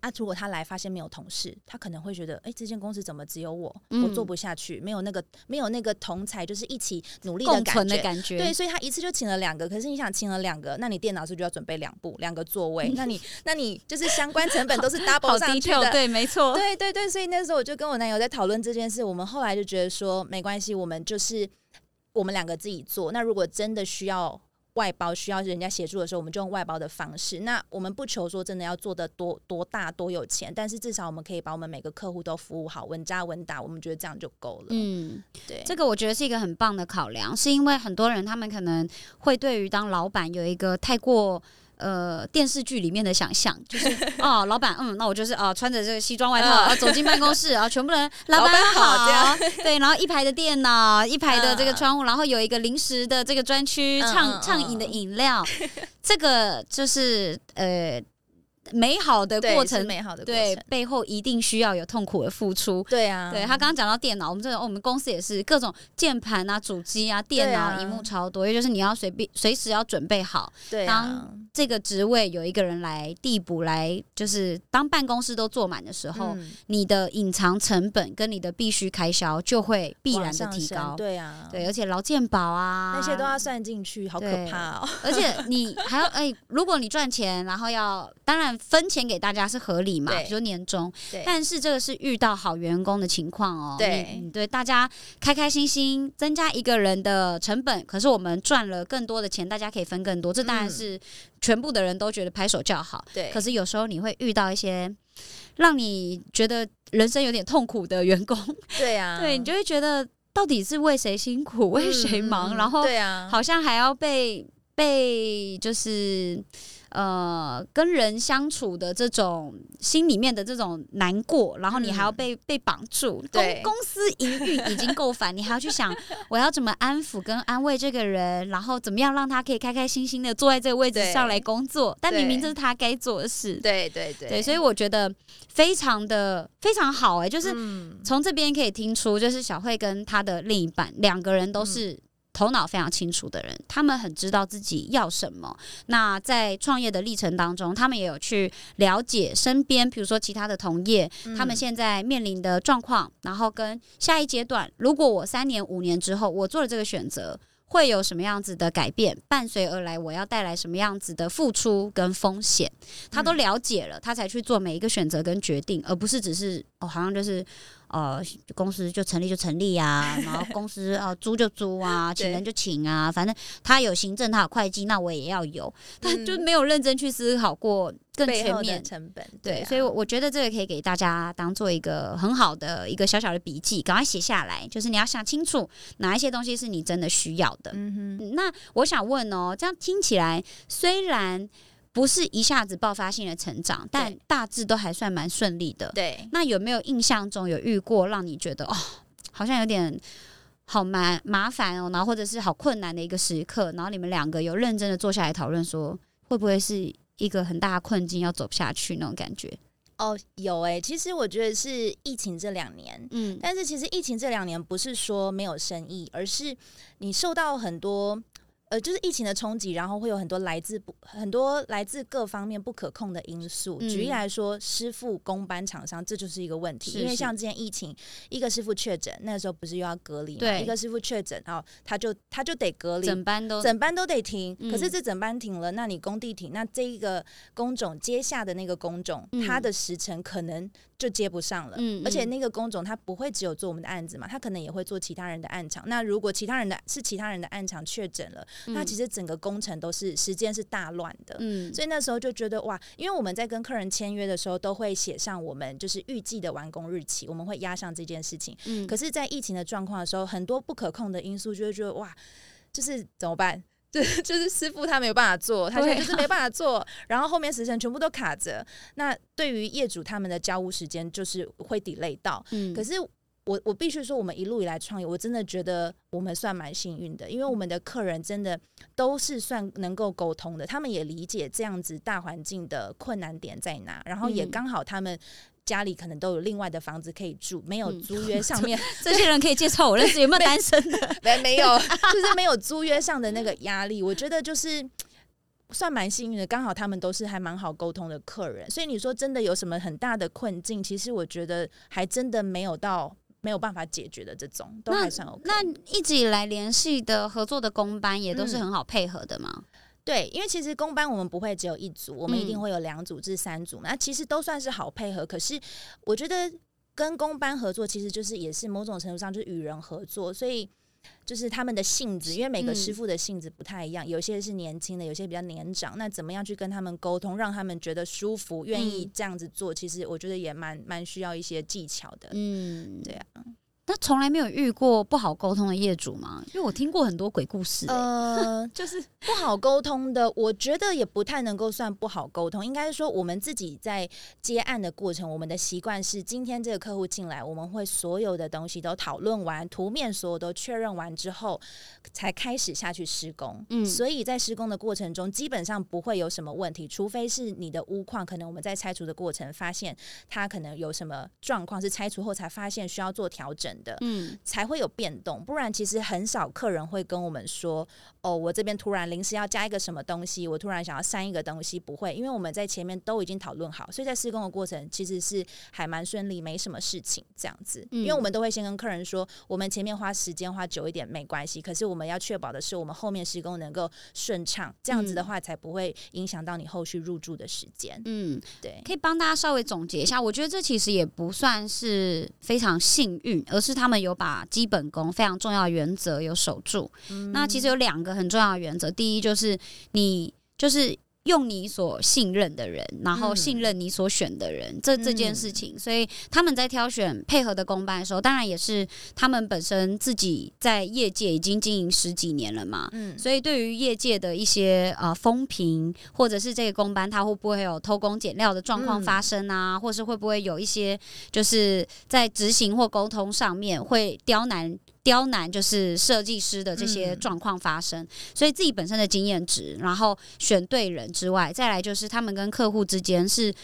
啊，如果他来发现没有同事，他可能会觉得，哎，这间公司怎么只有我，我做不下去，没有那个没有那个同才，就是一起努力的感觉。对，所以他一次就请了两个。可是你想请了两个，那你电脑是就要准备两部两个座位，那你 [laughs] 那你就是相关成本都是 double 上去的。对，没错。对对对，所以那时候我就跟我男友在讨论这件事。我们后来就觉得说，没关系，我们就是我们两个自己做。那如果真的需要。外包需要人家协助的时候，我们就用外包的方式。那我们不求说真的要做的多多大多有钱，但是至少我们可以把我们每个客户都服务好，稳扎稳打，我们觉得这样就够了。嗯，对，这个我觉得是一个很棒的考量，是因为很多人他们可能会对于当老板有一个太过。呃，电视剧里面的想象 [laughs] 就是哦，老板，嗯，那我就是啊，穿着这个西装外套 [laughs] 啊，走进办公室啊，全部人 [laughs] 老板好，对，然后一排的电脑，一排的这个窗户，然后有一个临时的这个专区畅畅饮的饮料，这个就是呃。美好的过程，美好的对背后一定需要有痛苦的付出。对啊，对他刚刚讲到电脑，我们这种我们公司也是各种键盘啊、主机啊、电脑、荧幕超多，也就是你要随便随时要准备好。对啊。这个职位有一个人来递补，来就是当办公室都坐满的时候，你的隐藏成本跟你的必须开销就会必然的提高。对啊，对，而且劳健保啊那些都要算进去，好可怕哦。而且你还要哎，如果你赚钱，然后要当然分钱给大家是合理嘛，比如年终。但是这个是遇到好员工的情况哦。对，对，大家开开心心增加一个人的成本，可是我们赚了更多的钱，大家可以分更多，这当然是。全部的人都觉得拍手叫好，对。可是有时候你会遇到一些让你觉得人生有点痛苦的员工，对呀，[laughs] 对你就会觉得到底是为谁辛苦为谁忙，然后对啊，好像还要被被就是。呃，跟人相处的这种心里面的这种难过，然后你还要被被绑住。公公司营运已经够烦，你还要去想我要怎么安抚跟安慰这个人，然后怎么样让他可以开开心心的坐在这个位置上来工作。但明明这是他该做的事。对对对。对，所以我觉得非常的非常好哎，就是从这边可以听出，就是小慧跟她的另一半两个人都是。头脑非常清楚的人，他们很知道自己要什么。那在创业的历程当中，他们也有去了解身边，比如说其他的同业，他们现在面临的状况，然后跟下一阶段，如果我三年、五年之后，我做了这个选择。会有什么样子的改变伴随而来？我要带来什么样子的付出跟风险？他都了解了，他才去做每一个选择跟决定，而不是只是哦，好像就是呃，公司就成立就成立啊，[laughs] 然后公司啊租就租啊，请人就请啊，反正他有行政，他有会计，那我也要有，他就没有认真去思考过。更全面成本对，所以我觉得这个可以给大家当做一个很好的一个小小的笔记，赶快写下来。就是你要想清楚哪一些东西是你真的需要的。嗯哼，那我想问哦，这样听起来虽然不是一下子爆发性的成长，但大致都还算蛮顺利的。对，那有没有印象中有遇过让你觉得哦，好像有点好麻麻烦哦，然后或者是好困难的一个时刻，然后你们两个有认真的坐下来讨论，说会不会是？一个很大的困境要走不下去那种感觉哦，有哎，其实我觉得是疫情这两年，嗯，但是其实疫情这两年不是说没有生意，而是你受到很多。呃，就是疫情的冲击，然后会有很多来自不很多来自各方面不可控的因素。举例来说，师傅工班厂商，这就是一个问题。因为像之前疫情，一个师傅确诊，那时候不是又要隔离嘛？一个师傅确诊，然后他就他就得隔离，整班都整班都得停。可是这整班停了，那你工地停，那这一个工种接下的那个工种，他的时辰可能。就接不上了，嗯，而且那个工种他不会只有做我们的案子嘛，他可能也会做其他人的案场。那如果其他人的是其他人的案场确诊了，那其实整个工程都是时间是大乱的，嗯，所以那时候就觉得哇，因为我们在跟客人签约的时候都会写上我们就是预计的完工日期，我们会压上这件事情，嗯，可是，在疫情的状况的时候，很多不可控的因素，就会觉得哇，就是怎么办？[laughs] 就就是师傅他没有办法做，他现在就是没办法做，然后后面时辰全部都卡着。那对于业主他们的交屋时间就是会 delay 到。嗯，可是我我必须说，我们一路以来创业，我真的觉得我们算蛮幸运的，因为我们的客人真的都是算能够沟通的，他们也理解这样子大环境的困难点在哪，然后也刚好他们。家里可能都有另外的房子可以住，没有租约上 [laughs] 面这些人可以介绍我认识有没有单身的？[laughs] 没没有，[laughs] 就是没有租约上的那个压力。我觉得就是算蛮幸运的，刚好他们都是还蛮好沟通的客人。所以你说真的有什么很大的困境？其实我觉得还真的没有到没有办法解决的这种，都还算 OK。那一直以来联系的合作的工班也都是很好配合的吗？对，因为其实公班我们不会只有一组，我们一定会有两组至三组。那其实都算是好配合。可是我觉得跟公班合作，其实就是也是某种程度上就是与人合作，所以就是他们的性子，因为每个师傅的性子不太一样，有些是年轻的，有些比较年长。那怎么样去跟他们沟通，让他们觉得舒服，愿意这样子做？其实我觉得也蛮蛮需要一些技巧的。嗯，对啊。那从来没有遇过不好沟通的业主吗？因为我听过很多鬼故事、欸。呃，[laughs] 就是不好沟通的，我觉得也不太能够算不好沟通。应该是说，我们自己在接案的过程，我们的习惯是，今天这个客户进来，我们会所有的东西都讨论完，图面所有都确认完之后，才开始下去施工。嗯所以在施工的过程中，基本上不会有什么问题，除非是你的屋况，可能我们在拆除的过程发现它可能有什么状况，是拆除后才发现需要做调整的。嗯才会有变动，不然其实很少客人会跟我们说，哦，我这边突然临时要加一个什么东西，我突然想要删一个东西，不会，因为我们在前面都已经讨论好，所以在施工的过程其实是还蛮顺利，没什么事情这样子。嗯因为我们都会先跟客人说，我们前面花时间花久一点没关系，可是我们要确保的是我们后面施工能够顺畅，这样子的话才不会影响到你后续入住的时间。嗯，对，可以帮大家稍微总结一下。我觉得这其实也不算是非常幸运，而是他们有把基本功非常重要的原则有守住。那其实有两个很重要的原则，第一就是你就是。用你所信任的人，然后嗯信任你所选的人，这这件事情，所以他们在挑选配合的公班的时候，当然也是他们本身自己在业界已经经营十几年了嘛，嗯，所以对于业界的一些呃风评，或者是这个公班它会不会有偷工减料的状况发生啊，或是会不会有一些就是在执行或沟通上面会刁难刁难就是设计师的这些嗯。状况发生，所以自己本身的经验值，然后选对人之外，再来就是他们跟客户之间是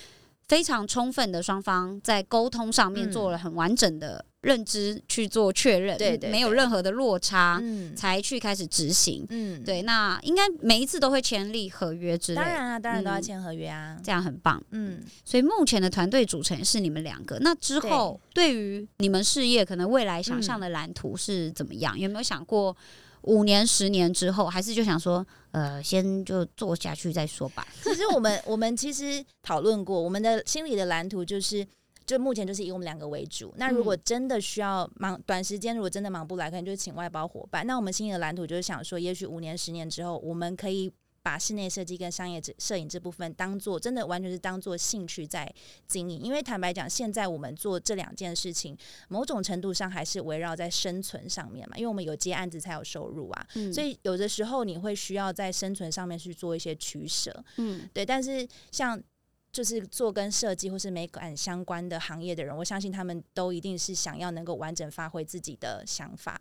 非常充分的，双方在沟通上面嗯。做了很完整的认知去做确认，对对没有任何的落差，嗯才去开始执行。嗯，对，那应该每一次都会签立合约之类的，当然啊，当然都要嗯签合约啊。这样很棒。嗯，所以目前的团队组成是你们两个，那之后对于你们事业可能未来想象的蓝图是怎么样？有没有想过五年、十年之后，还是就想说，呃，先就做下去再说吧？其实我们我们其实讨论过，我们的心里的蓝图就是。就目前就是以我们两个为主。那如果真的需要忙短时间，如果真的忙不来，可能就请外包伙伴。那我们心里的蓝图就是想说，也许五年、十年之后，我们可以把室内设计跟商业这摄影这部分当做真的完全是当做兴趣在经营。因为坦白讲，现在我们做这两件事情，某种程度上还是围绕在生存上面嘛，因为我们有接案子才有收入啊。嗯所以有的时候你会需要在生存上面去做一些取舍。嗯对，但是像就是做跟设计或是美感相关的行业的人，我相信他们都一定是想要能够完整发挥自己的想法。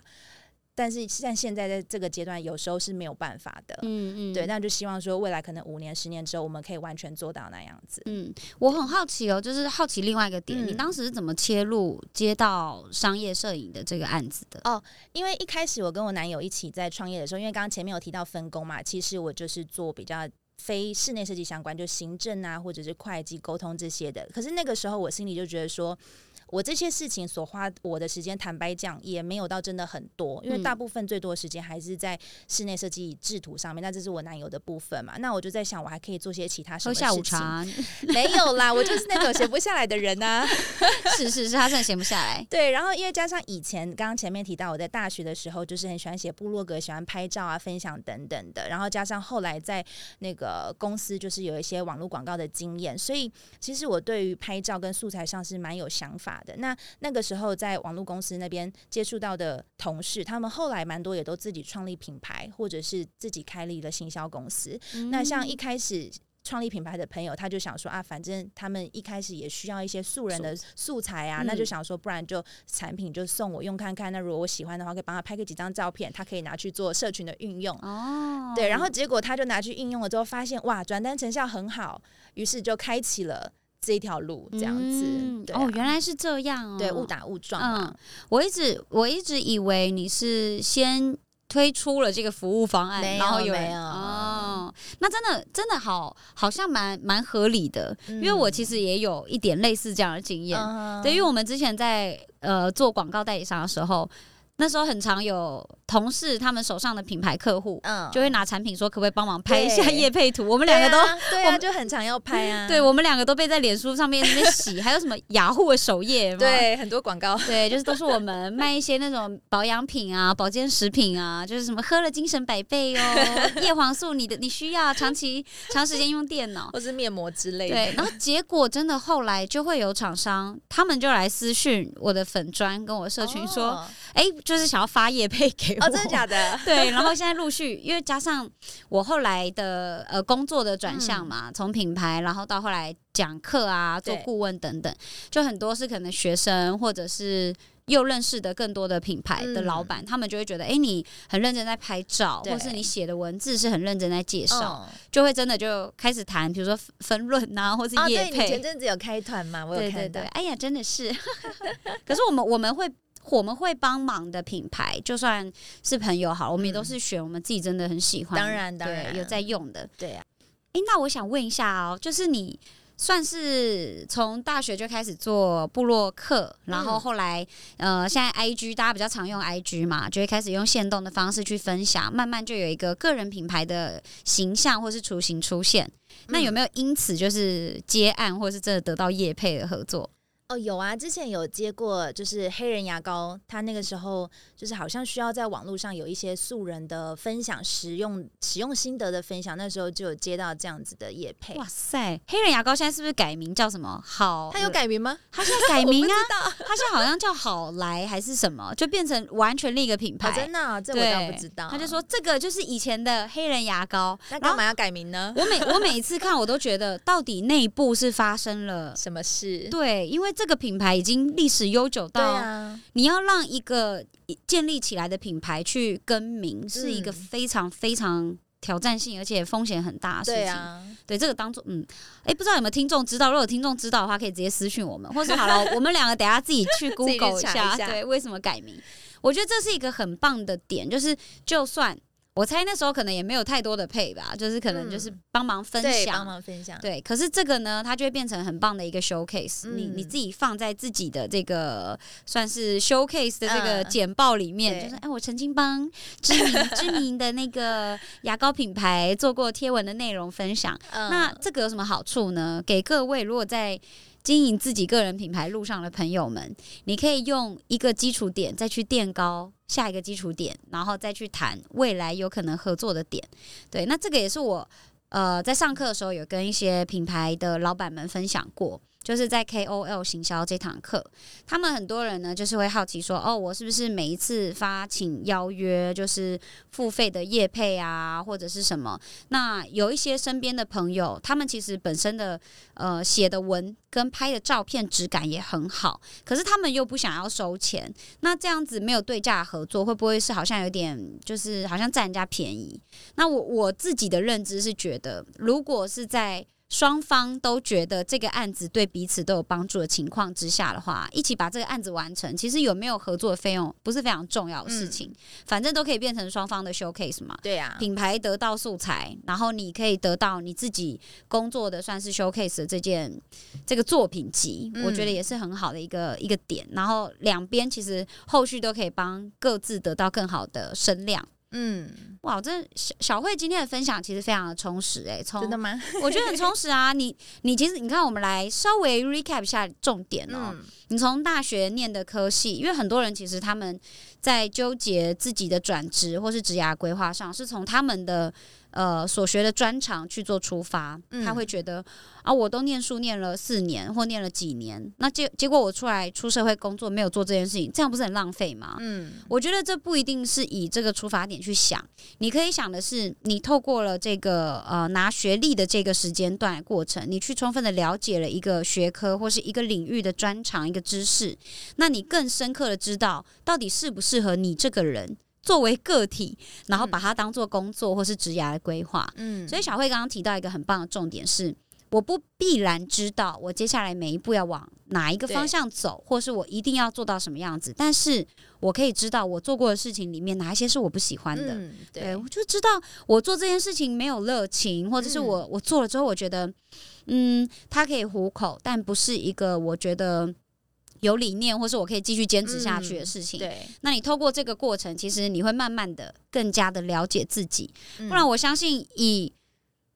但是像现在在这个阶段，有时候是没有办法的。嗯嗯对，那就希望说未来可能五年、十年之后，我们可以完全做到那样子。嗯，我很好奇哦，就是好奇另外一个点，嗯你当时是怎么切入接到商业摄影的这个案子的？哦因为一开始我跟我男友一起在创业的时候，因为刚刚前面有提到分工嘛，其实我就是做比较非室内设计相关，就行政啊或者是会计沟通这些的。可是那个时候我心里就觉得说。我这些事情所花我的时间，坦白讲也没有到真的很多，因为嗯大部分最多的时间还是在室内设计制图上面。那这是我男友的部分嘛？那我就在想，我还可以做些其他什么喝下午事情？茶，没有啦，我就是那种闲不下来的人 [laughs] 呐、是是是，他真的闲不下来。[laughs] 对，然后因为加上以前刚刚前面提到我在大学的时候，就是很喜欢写部落格，喜欢拍照啊、分享等等的。然后加上后来在那个公司，就是有一些网络广告的经验，所以其实我对于拍照跟素材上是蛮有想法的。那那个时候在网络公司那边接触到的同事，他们后来蛮多也都自己创立品牌，或者是自己开立了行销公司。那像一开始。创立品牌的朋友，他就想说啊，反正他们一开始也需要一些素人的素材啊，嗯那就想说，不然就产品就送我用看看。那如果我喜欢的话，可以帮他拍个几张照片，他可以拿去做社群的运用。哦，对，然后结果他就拿去运用了之后，发现哇，转单成效很好，于是就开启了这条路，这样子。哦，原来是这样哦。对误打误撞嘛嗯。，我一直我一直以为你是先推出了这个服务方案，然后有人没有哦，那真的真的好，好像蛮蛮合理的，因为我其实实也有一点类似这样的经验。嗯对，因为我们之前在呃做广告代理商的时候，那时候很常有同事他们手上的品牌客户，嗯，就会拿产品说可不可以帮忙拍一下对。叶配图。我们两个都，对啊，就很常要拍啊，[laughs] 对我们两个都被在脸书上面那边洗，[laughs] 还有什么雅虎的首页，对，很多广告，[laughs] 对，就是都是我们卖一些那种保养品啊、保健食品啊，就是什么喝了精神百倍哦，叶黄素你的你需要长期长时间用电脑。或是面膜之类的，对，然后结果真的后来就会有厂商，他们就来私讯我的粉砖跟我社群说，哦。哎、就是想要发叶配给我，哦，真的假的？[laughs] 对，然后现在陆续，因为加上我后来的呃工作的转向嘛，从、品牌，然后到后来讲课啊、做顾问等等，就很多是可能学生或者是又认识的更多的品牌的老板，他们就会觉得，哎、你很认真在拍照，或是你写的文字是很认真在介绍，嗯就会真的就开始谈，比如说分分论啊，或是哦，业对你配，前阵子有开团嘛？我有看到对对对，，哎呀，真的是。[laughs] 可是我们我们会我们会帮忙的品牌，就算是朋友好，我们也都是选我们自己真的很喜欢，嗯当然当然有在用的。对啊，哎、那我想问一下哦，就是你。算是从大学就开始做部落客，然后嗯后来、呃，现在 I G 大家比较常用 I G 嘛，就会开始用线动的方式去分享，慢慢就有一个个人品牌的形象或是雏形出现。那有没有因此就是接案，或是真的得到业配的合作？哦，有啊，之前有接过，就是黑人牙膏，他那个时候就是好像需要在网络上有一些素人的分享使用使用心得的分享，那时候就有接到这样子的业配。哇塞，黑人牙膏现在是不是改名叫什么？好，他有，改名吗？他现在改名啊 [laughs] [laughs] 他，现在好像叫好来还是什么，就变成完全另一个品牌。哦，真的啊、这我，倒不知道。他就说这个就是以前的黑人牙膏，那干嘛要改名呢？我每我每一次看，我都觉得到底内部是发生了。什么事？对，因为这个品牌已经历史悠久到，啊，你要让一个建立起来的品牌去更名，是一个嗯非常非常挑战性，而且风险很大的事情。对啊，对这个当做嗯，哎、不知道有没有听众知道？如果有听众知道的话，可以直接私讯我们，或者说 [laughs] 好了，我们两个等下自己去 [laughs] Google 一下，一下对，为什么改名？我觉得这是一个很棒的点，就是就算我猜那时候可能也没有太多的配吧，就是可能就是帮忙分享，帮享。忙分享。对，可是这个呢，它就会变成很棒的一个 showcase、你嗯你自己放在自己的这个算是 showcase 的这个嗯简报里面，对就是哎，我曾经帮知名知名的那个牙膏品牌做过贴文的内容分享。嗯那这个有什么好处呢？给各位如果在经营自己个人品牌路上的朋友们，你可以用一个基础点再去垫高下一个基础点，然后再去谈未来有可能合作的点。对，那这个也是我呃在上课的时候有跟一些品牌的老板们分享过。就是在 KOL 行销这堂课，他们很多人呢，就是会好奇说，哦，我是不是每一次发请邀约，就是付费的业配啊，或者是什么？那有一些身边的朋友，他们其实本身的呃写的文跟拍的照片质感也很好，可是他们又不想要收钱，那这样子没有对价合作，会不会是好像有点就是好像占人家便宜？那我我自己的认知是觉得，如果是在双方都觉得这个案子对彼此都有帮助的情况之下的话，一起把这个案子完成，其实有没有合作的费用不是非常重要的事情，反正都可以变成双方的 showcase 嘛。对啊，品牌得到素材，然后你可以得到你自己工作的算是 showcase 的这件这个作品集，嗯我觉得也是很好的一个一个点。然后两边其实后续都可以帮各自得到更好的声量。嗯，哇，这小小慧今天的分享其实非常的充实诶、从真的吗？[laughs] 我觉得很充实啊。你你其实你看，我们来稍微 recap 一下重点哦。嗯，你从大学念的科系，因为很多人其实他们在纠结自己的转职或是职涯规划上，是从他们的呃所学的专长去做出发。嗯他会觉得啊，我都念书念了四年或念了几年，那结结果我出来出社会工作没有做这件事情，这样不是很浪费吗？嗯，我觉得这不一定是以这个出发点去想，你可以想的是，你透过了这个呃拿学历的这个时间段的过程，你去充分的了解了一个学科或是一个领域的专长、一个知识，那你更深刻的知道到底适不适合你这个人作为个体，然后把它当做工作或是职涯的规划。嗯，所以小慧刚刚提到一个很棒的重点是。我不必然知道我接下来每一步要往哪一个方向走，或是我一定要做到什么样子，但是我可以知道我做过的事情里面哪一些是我不喜欢的。嗯，对，对，我就知道我做这件事情没有热情，或者是我、我做了之后，我觉得，嗯，它可以糊口，但不是一个我觉得有理念，或是我可以继续坚持下去的事情。对，那你透过这个过程，其实你会慢慢的更加的了解自己。嗯不然，我相信以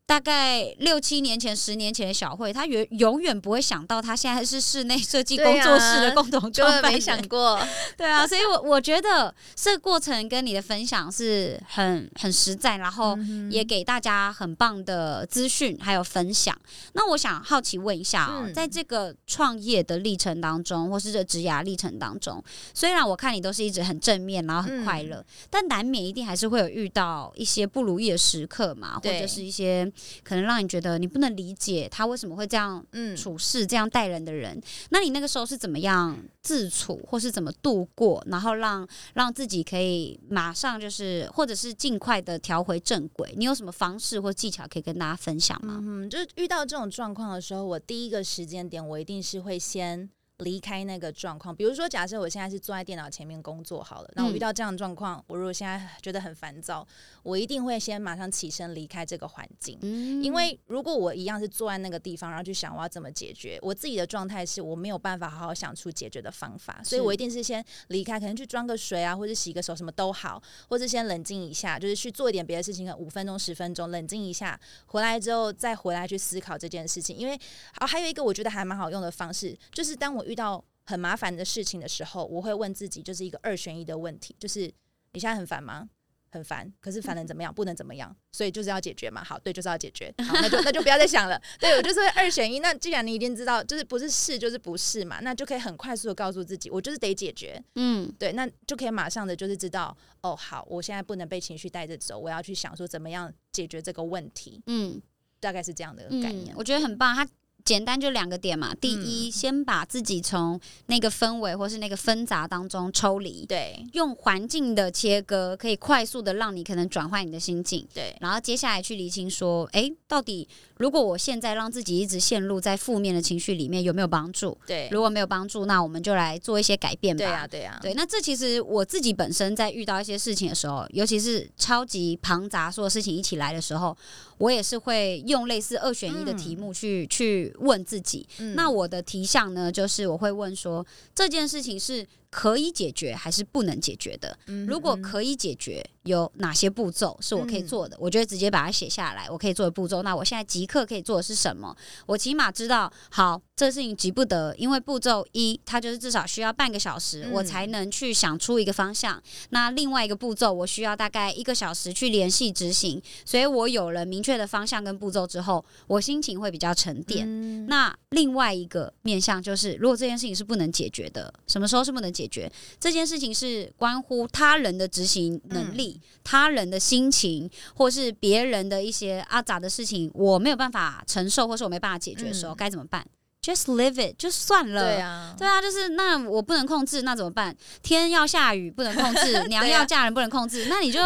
大概六七年前、十年前的小慧，她永永远不会想到，她现在是室内设计工作室的共同根创办人。本没想过。[laughs] 对啊，所以我我觉得这个过程跟你的分享是很很实在，然后嗯也给大家很棒的资讯还有分享。那我想好奇问一下哦，嗯在这个创业的历程当中，或是这职涯历程当中，虽然我看你都是一直很正面，然后很快乐，嗯但难免一定还是会有遇到一些不如意的时刻嘛，或者是一些可能让你觉得你不能理解他为什么会这样嗯，处事、这样待人的人，那你那个时候是怎么样自处，或是怎么度过，然后让让自己可以马上就是，或者是尽快的调回正轨？你有什么方式或技巧可以跟大家分享吗？嗯，就是遇到这种状况的时候，我第一个时间点，我一定是会先离开那个状况。比如说，假设我现在是坐在电脑前面工作好了，那我嗯遇到这样的状况，我如果现在觉得很烦躁，我一定会先马上起身离开这个环境。嗯因为如果我一样是坐在那个地方，然后去想我要怎么解决，我自己的状态是我没有办法好好想出解决的方法，所以我一定是先离开，可能去装个水啊，或者洗个手，什么都好，或者先冷静一下，就是去做一点别的事情，可能五分钟、十分钟，冷静一下，回来之后再回来去思考这件事情。因为哦，还有一个我觉得还蛮好用的方式，就是当我遇到很麻烦的事情的时候，我会问自己，就是一个二选一的问题，就是你现在很烦吗？很烦，可是烦能怎么样？[laughs] 不能怎么样，所以就是要解决嘛。好，对，就是要解决。[laughs] 好，那就那就不要再想了。[laughs] 对我就是二选一。那既然你已经知道，就是不是是就是不是嘛，那就可以很快速的告诉自己，我就是得解决。嗯对，那就可以马上的就是知道，哦，好，我现在不能被情绪带着走，我要去想说怎么样解决这个问题，嗯大概是这样的概念。我觉得很棒。它简单就两个点嘛，第嗯一，先把自己从那个氛围或是那个纷杂当中抽离，对用环境的切割，可以快速的让你可能转换你的心境。对然后接下来去厘清说，诶，到底如果我现在让自己一直陷入在负面的情绪里面，有没有帮助？对如果没有帮助，那我们就来做一些改变吧。对啊对啊，对，那这其实我自己本身在遇到一些事情的时候，尤其是超级庞杂所有事情一起来的时候，我也是会用类似二选一的题目去、去问自己。嗯那我的题项呢，就是我会问说，这件事情是可以解决还是不能解决的？嗯如果嗯可以解决，有哪些步骤是我可以做的？我就会直接把它写下来，我可以做的步骤。那我现在即刻可以做的是什么？我起码知道，好，这事情急不得，因为步骤一，它就是至少需要半个小时，嗯我才能去想出一个方向。那另外一个步骤，我需要大概一个小时去联系执行。所以我有了明确的方向跟步骤之后，我心情会比较沉淀。嗯那另外一个面向就是，如果这件事情是不能解决的，什么时候是不能解决？这件事情是关乎他人的执行能力、他人的心情，或是别人的一些阿杂的事情，我没有办法承受，或是我没办法解决的时候，嗯该怎么办？Just live it，就算了。对啊，对啊，就是那我不能控制，那怎么办？天要下雨不能控制，[laughs] 娘要嫁人不能控制，那你就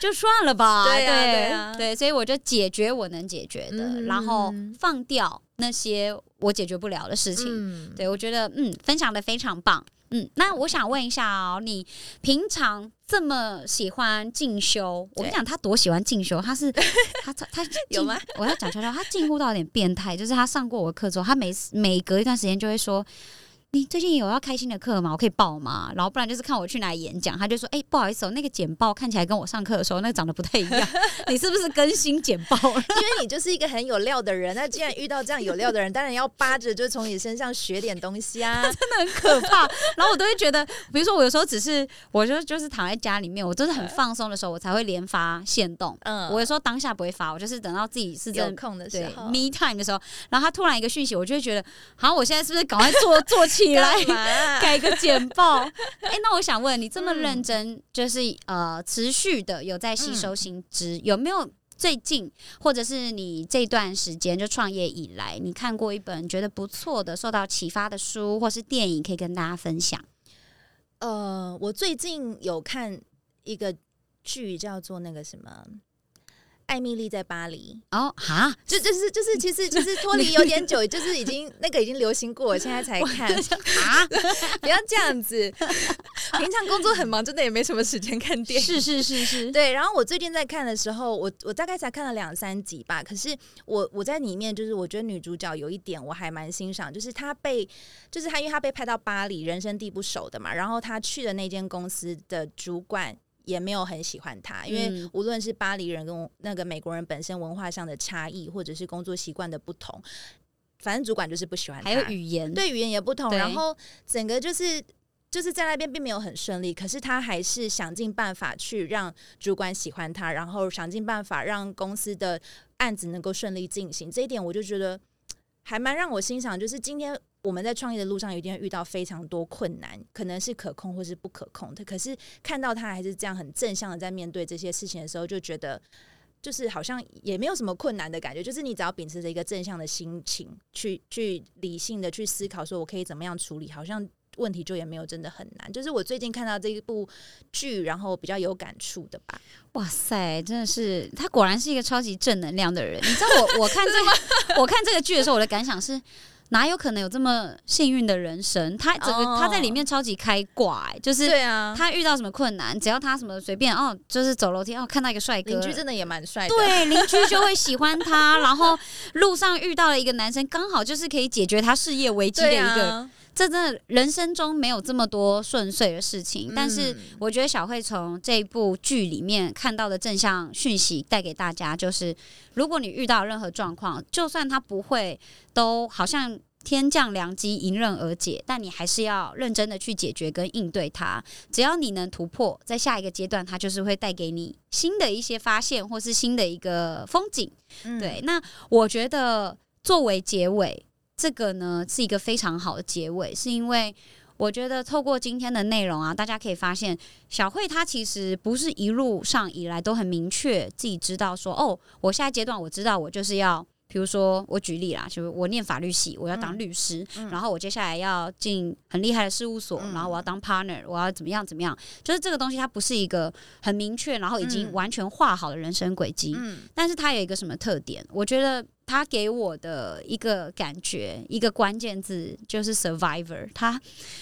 就算了吧。对啊对对啊对所以我就解决我能解决的，嗯然后放掉那些我解决不了的事情。嗯对我觉得嗯，分享的非常棒。嗯，那我想问一下哦，你平常这么喜欢进修，我跟你讲，他多喜欢进修，他是 [laughs] 他他他有吗？我要讲悄悄，他近乎到有点变态，就是他上过我的课之后，他每每隔一段时间就会说。你最近有要开新的课吗？我可以报吗？然后不然就是看我去哪里演讲，他就说：“哎、不好意思哦，那个简报看起来跟我上课的时候那个长得不太一样，你是不是更新简报了？”因为你就是一个很有料的人，那既然遇到这样有料的人，当然要扒着就从你身上学点东西啊。[laughs] 真的很可怕。然后我都会觉得，比如说我有时候只是，我就就是躺在家里面，我真的很放松的时候，我才会连发现动。嗯我有时候当下不会发，我就是等到自己是有真空的时候，me time 的时候，然后他突然一个讯息，我就会觉得，好像我现在是不是赶快做 [laughs] 做起来？干嘛 [laughs] 改个简报，[laughs] 哎、那我想问你，这么嗯认真，就是呃持续的有在吸收新知，有没有最近或者是你这段时间就创业以来，你看过一本觉得不错的、受到启发的书或是电影，可以跟大家分享？呃，我最近有看一个剧，叫做那个什么。艾米丽在巴黎，哦，哈，就就是就是，其实其实 [laughs] 脱离有点久，就是已经那个已经流行过，我现在才看。啊，不要这样子，平常工作很忙，真的也没什么时间看电影。是是是是，对。然后我最近在看的时候，我我大概才看了两三集吧。可是我我在里面，就是我觉得女主角有一点我还蛮欣赏，就是她被，就是她因为她被派到巴黎，人生地不熟的嘛。然后她去的那间公司的主管也没有很喜欢他，因为无论是巴黎人跟那个美国人本身文化上的差异，或者是工作习惯的不同。反正主管就是不喜欢，还有语言，对语言也不同，然后整个就是就是在那边并没有很顺利，可是他还是想尽办法去让主管喜欢他，然后想尽办法让公司的案子能够顺利进行。这一点我就觉得还蛮让我欣赏。就是今天我们在创业的路上，一定会遇到非常多困难，可能是可控或是不可控的。可是看到他还是这样很正向的在面对这些事情的时候，就觉得。就是好像也没有什么困难的感觉，就是你只要秉持着一个正向的心情，去去理性的去思考，说我可以怎么样处理，好像问题就也没有真的很难。就是我最近看到这一部剧，然后比较有感触的吧。哇塞，真的是他果然是一个超级正能量的人。你知道我我看这个 [laughs] 我看这个剧的时候，我的感想是。哪有可能有这么幸运的人生？他整个他在里面超级开挂，就是对啊，他遇到什么困难，只要他什么随便哦，就是走楼梯哦，看到一个帅哥，邻居真的也蛮帅，对，邻居就会喜欢他。然后路上遇到了一个男生，刚好就是可以解决他事业危机的一个。这真的人生中没有这么多顺遂的事情，但是我觉得小慧从这部剧里面看到的正向讯息带给大家，就是如果你遇到任何状况，就算他不会都好像天降良机迎刃而解，但你还是要认真的去解决跟应对它。只要你能突破，在下一个阶段，它就是会带给你新的一些发现，或是新的一个风景。对，那我觉得作为结尾。这个呢是一个非常好的结尾，是因为我觉得透过今天的内容啊，大家可以发现小慧她其实不是一路上以来都很明确自己知道说哦，我下一阶段我知道我就是要，比如说我举例啦，就是我念法律系，我要当律师，然后我接下来要进很厉害的事务所，然后我要当 partner，我要怎么样怎么样，就是这个东西它不是一个很明确，然后已经完全画好的人生轨迹，但是它有一个什么特点？我觉得。他给我的一个感觉，一个关键字就是 survivor。他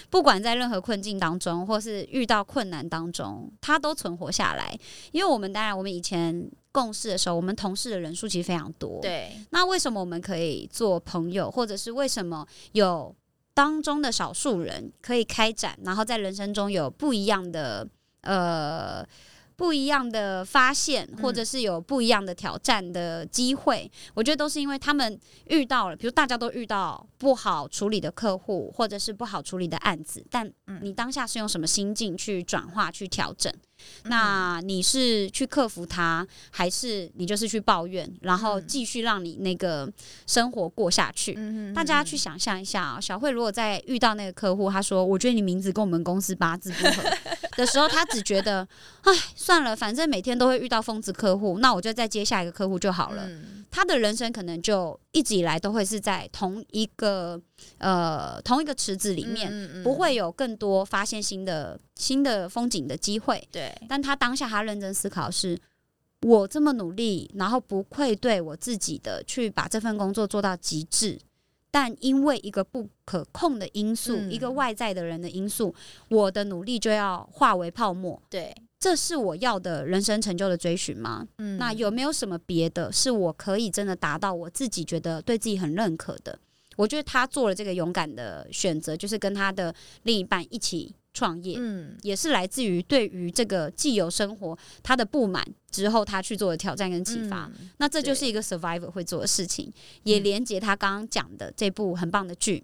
不管在任何困境当中，或是遇到困难当中，他都存活下来。因为我们当然，我们以前共事的时候，我们同事的人数其实非常多。对。那为什么我们可以做朋友，或者是为什么有当中的少数人可以开展，然后在人生中有不一样的呃？不一样的发现，或者是有不一样的挑战的机会，我觉得都是因为他们遇到了，比如大家都遇到不好处理的客户，或者是不好处理的案子，但你当下是用什么心境去转化、去调整？那你是去克服它，还是你就是去抱怨，然后继续让你那个生活过下去？大家去想象一下啊，小慧如果在遇到那个客户，他说：“我觉得你名字跟我们公司八字不合。”的时候，他只觉得：“哎，算了，反正每天都会遇到疯子客户，那我就再接下一个客户就好了。”他的人生可能就一直以来都会是在同一个呃同一个池子里面，不会有更多发现新的新的风景的机会。对，但他当下他认真思考是：我这么努力，然后不愧对我自己的去把这份工作做到极致，但因为一个不可控的因素，一个外在的人的因素，我的努力就要化为泡沫。对。这是我要的人生成就的追寻吗？嗯，那有没有什么别的，是我可以真的达到我自己觉得对自己很认可的？我觉得他做了这个勇敢的选择，就是跟他的另一半一起创业，嗯，也是来自于对于这个既有生活他的不满之后，他去做的挑战跟启发。那这就是一个 survivor 会做的事情，也连接他刚刚讲的这部很棒的剧。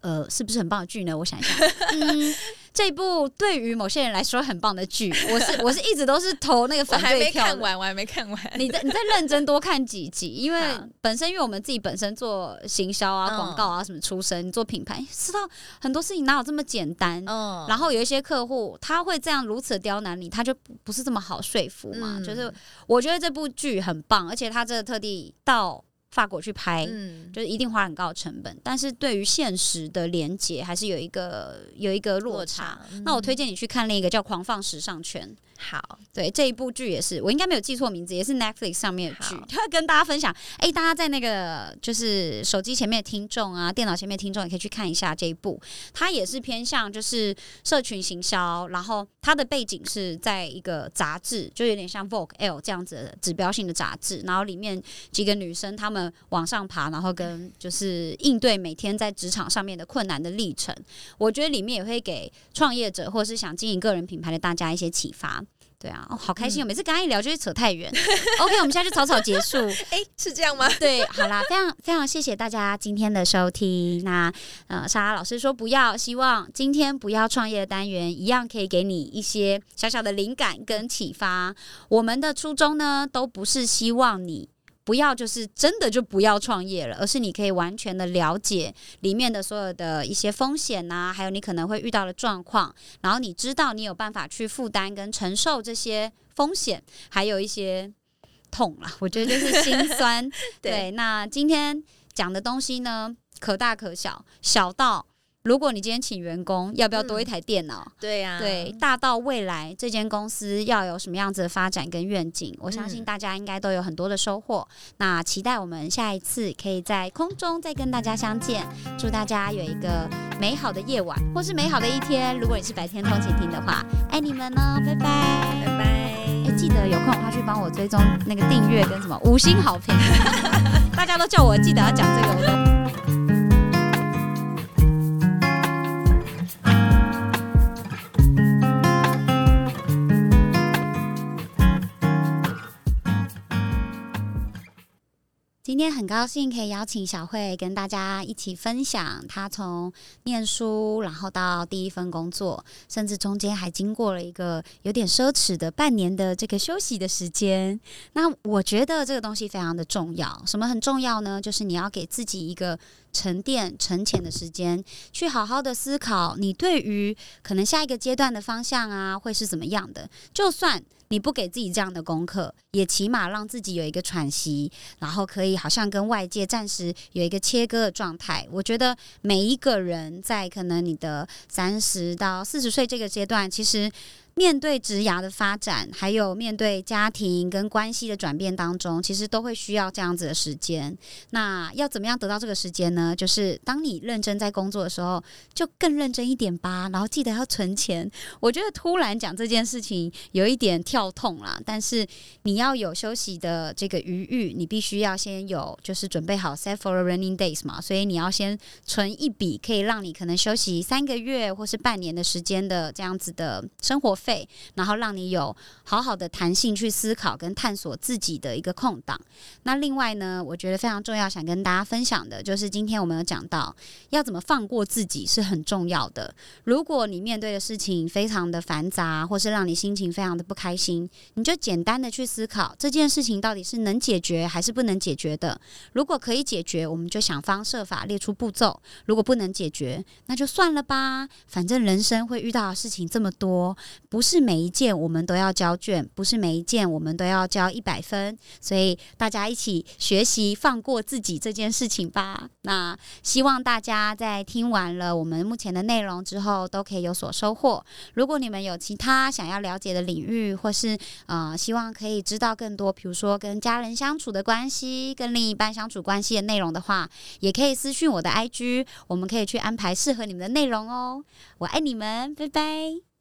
呃，是不是很棒的剧呢？我想一下，[laughs] 嗯，这部对于某些人来说很棒的剧，[laughs] 我是我是一直都是投那个反对票。我还没看完，我还没看完。你在你在认真多看几集，[laughs] 因为本身因为我们自己本身做行销啊、广告啊什么出身，做品牌，知道很多事情哪有这么简单。嗯。然后有一些客户他会这样如此刁难你，他就不是这么好说服嘛。就是我觉得这部剧很棒，而且他这个特地到。法国去拍，嗯，就是一定花很高的成本，但是对于现实的连接还是有一个有一个落差。那我推荐你去看另一个叫《狂放时尚圈》。好，对这一部剧也是，我应该没有记错名字，也是 Netflix 上面的剧。跟大家分享，哎，大家在那个就是手机前面的听众啊，电脑前面听众也可以去看一下这一部。它也是偏向就是社群行销，然后它的背景是在一个杂志，就有点像 Vogue L 这样子的指标性的杂志。然后里面几个女生她们往上爬，然后跟就是应对每天在职场上面的困难的历程。我觉得里面也会给创业者或是想经营个人品牌的大家一些启发。对啊，哦，好开心哦！每次跟他一聊就会扯太远。OK，我们现在就草草结束。[laughs] 哎，是这样吗？对，好啦，非常非常谢谢大家今天的收听。那呃，莎拉老师说不要，希望今天不要创业的单元一样可以给你一些小小的灵感跟启发。我们的初衷呢，都不是希望你。不要就是真的就不要创业了，而是你可以完全的了解里面的所有的一些风险呐，还有你可能会遇到的状况，然后你知道你有办法去负担跟承受这些风险，还有一些痛啦，我觉得就是心酸。[laughs] 对，那今天讲的东西呢，可大可小，小到。如果你今天请员工，要不要多一台电脑？对呀，对，大到未来这间公司要有什么样子的发展跟愿景，我相信大家应该都有很多的收获。那期待我们下一次可以在空中再跟大家相见。祝大家有一个美好的夜晚，或是美好的一天。如果你是白天通勤听的话，爱你们哦，拜拜，拜拜。哎，记得有空的话去帮我追踪那个订阅跟什么五星好评。[laughs] 大家都叫我记得要讲这个，我都。今天很高兴可以邀请小慧跟大家一起分享她从念书，然后到第一份工作，甚至中间还经过了一个有点奢侈的半年的这个休息的时间。那我觉得这个东西非常的重要。什么很重要呢？就是你要给自己一个沉淀、沉潜的时间，去好好的思考你对于可能下一个阶段的方向啊，会是怎么样的。就算你不给自己这样的功课，也起码让自己有一个喘息，然后可以好像跟外界暂时有一个切割的状态。我觉得每一个人在可能你的三十到四十岁这个阶段，其实。面对职涯的发展，还有面对家庭跟关系的转变当中，其实都会需要这样子的时间。那要怎么样得到这个时间呢？就是当你认真在工作的时候，就更认真一点吧。然后记得要存钱。我觉得突然讲这件事情有一点跳痛啦，但是你要有休息的这个余裕，你必须要先有就是准备好 set for a raining days 嘛。所以你要先存一笔，可以让你可能休息三个月或是半年的时间的这样子的生活。费，然后让你有好好的弹性去思考跟探索自己的一个空档。那另外呢，我觉得非常重要，想跟大家分享的就是今天我们有讲到要怎么放过自己是很重要的。如果你面对的事情非常的繁杂，或是让你心情非常的不开心，你就简单的去思考这件事情到底是能解决还是不能解决的。如果可以解决，我们就想方设法列出步骤；如果不能解决，那就算了吧。反正人生会遇到的事情这么多。不是每一件我们都要交卷，不是每一件我们都要交一百分，所以大家一起学习放过自己这件事情吧。那希望大家在听完了我们目前的内容之后，都可以有所收获。如果你们有其他想要了解的领域，或是呃希望可以知道更多，比如说跟家人相处的关系、跟另一半相处关系的内容的话，也可以私讯我的 IG，我们可以去安排适合你们的内容哦。我爱你们，拜拜。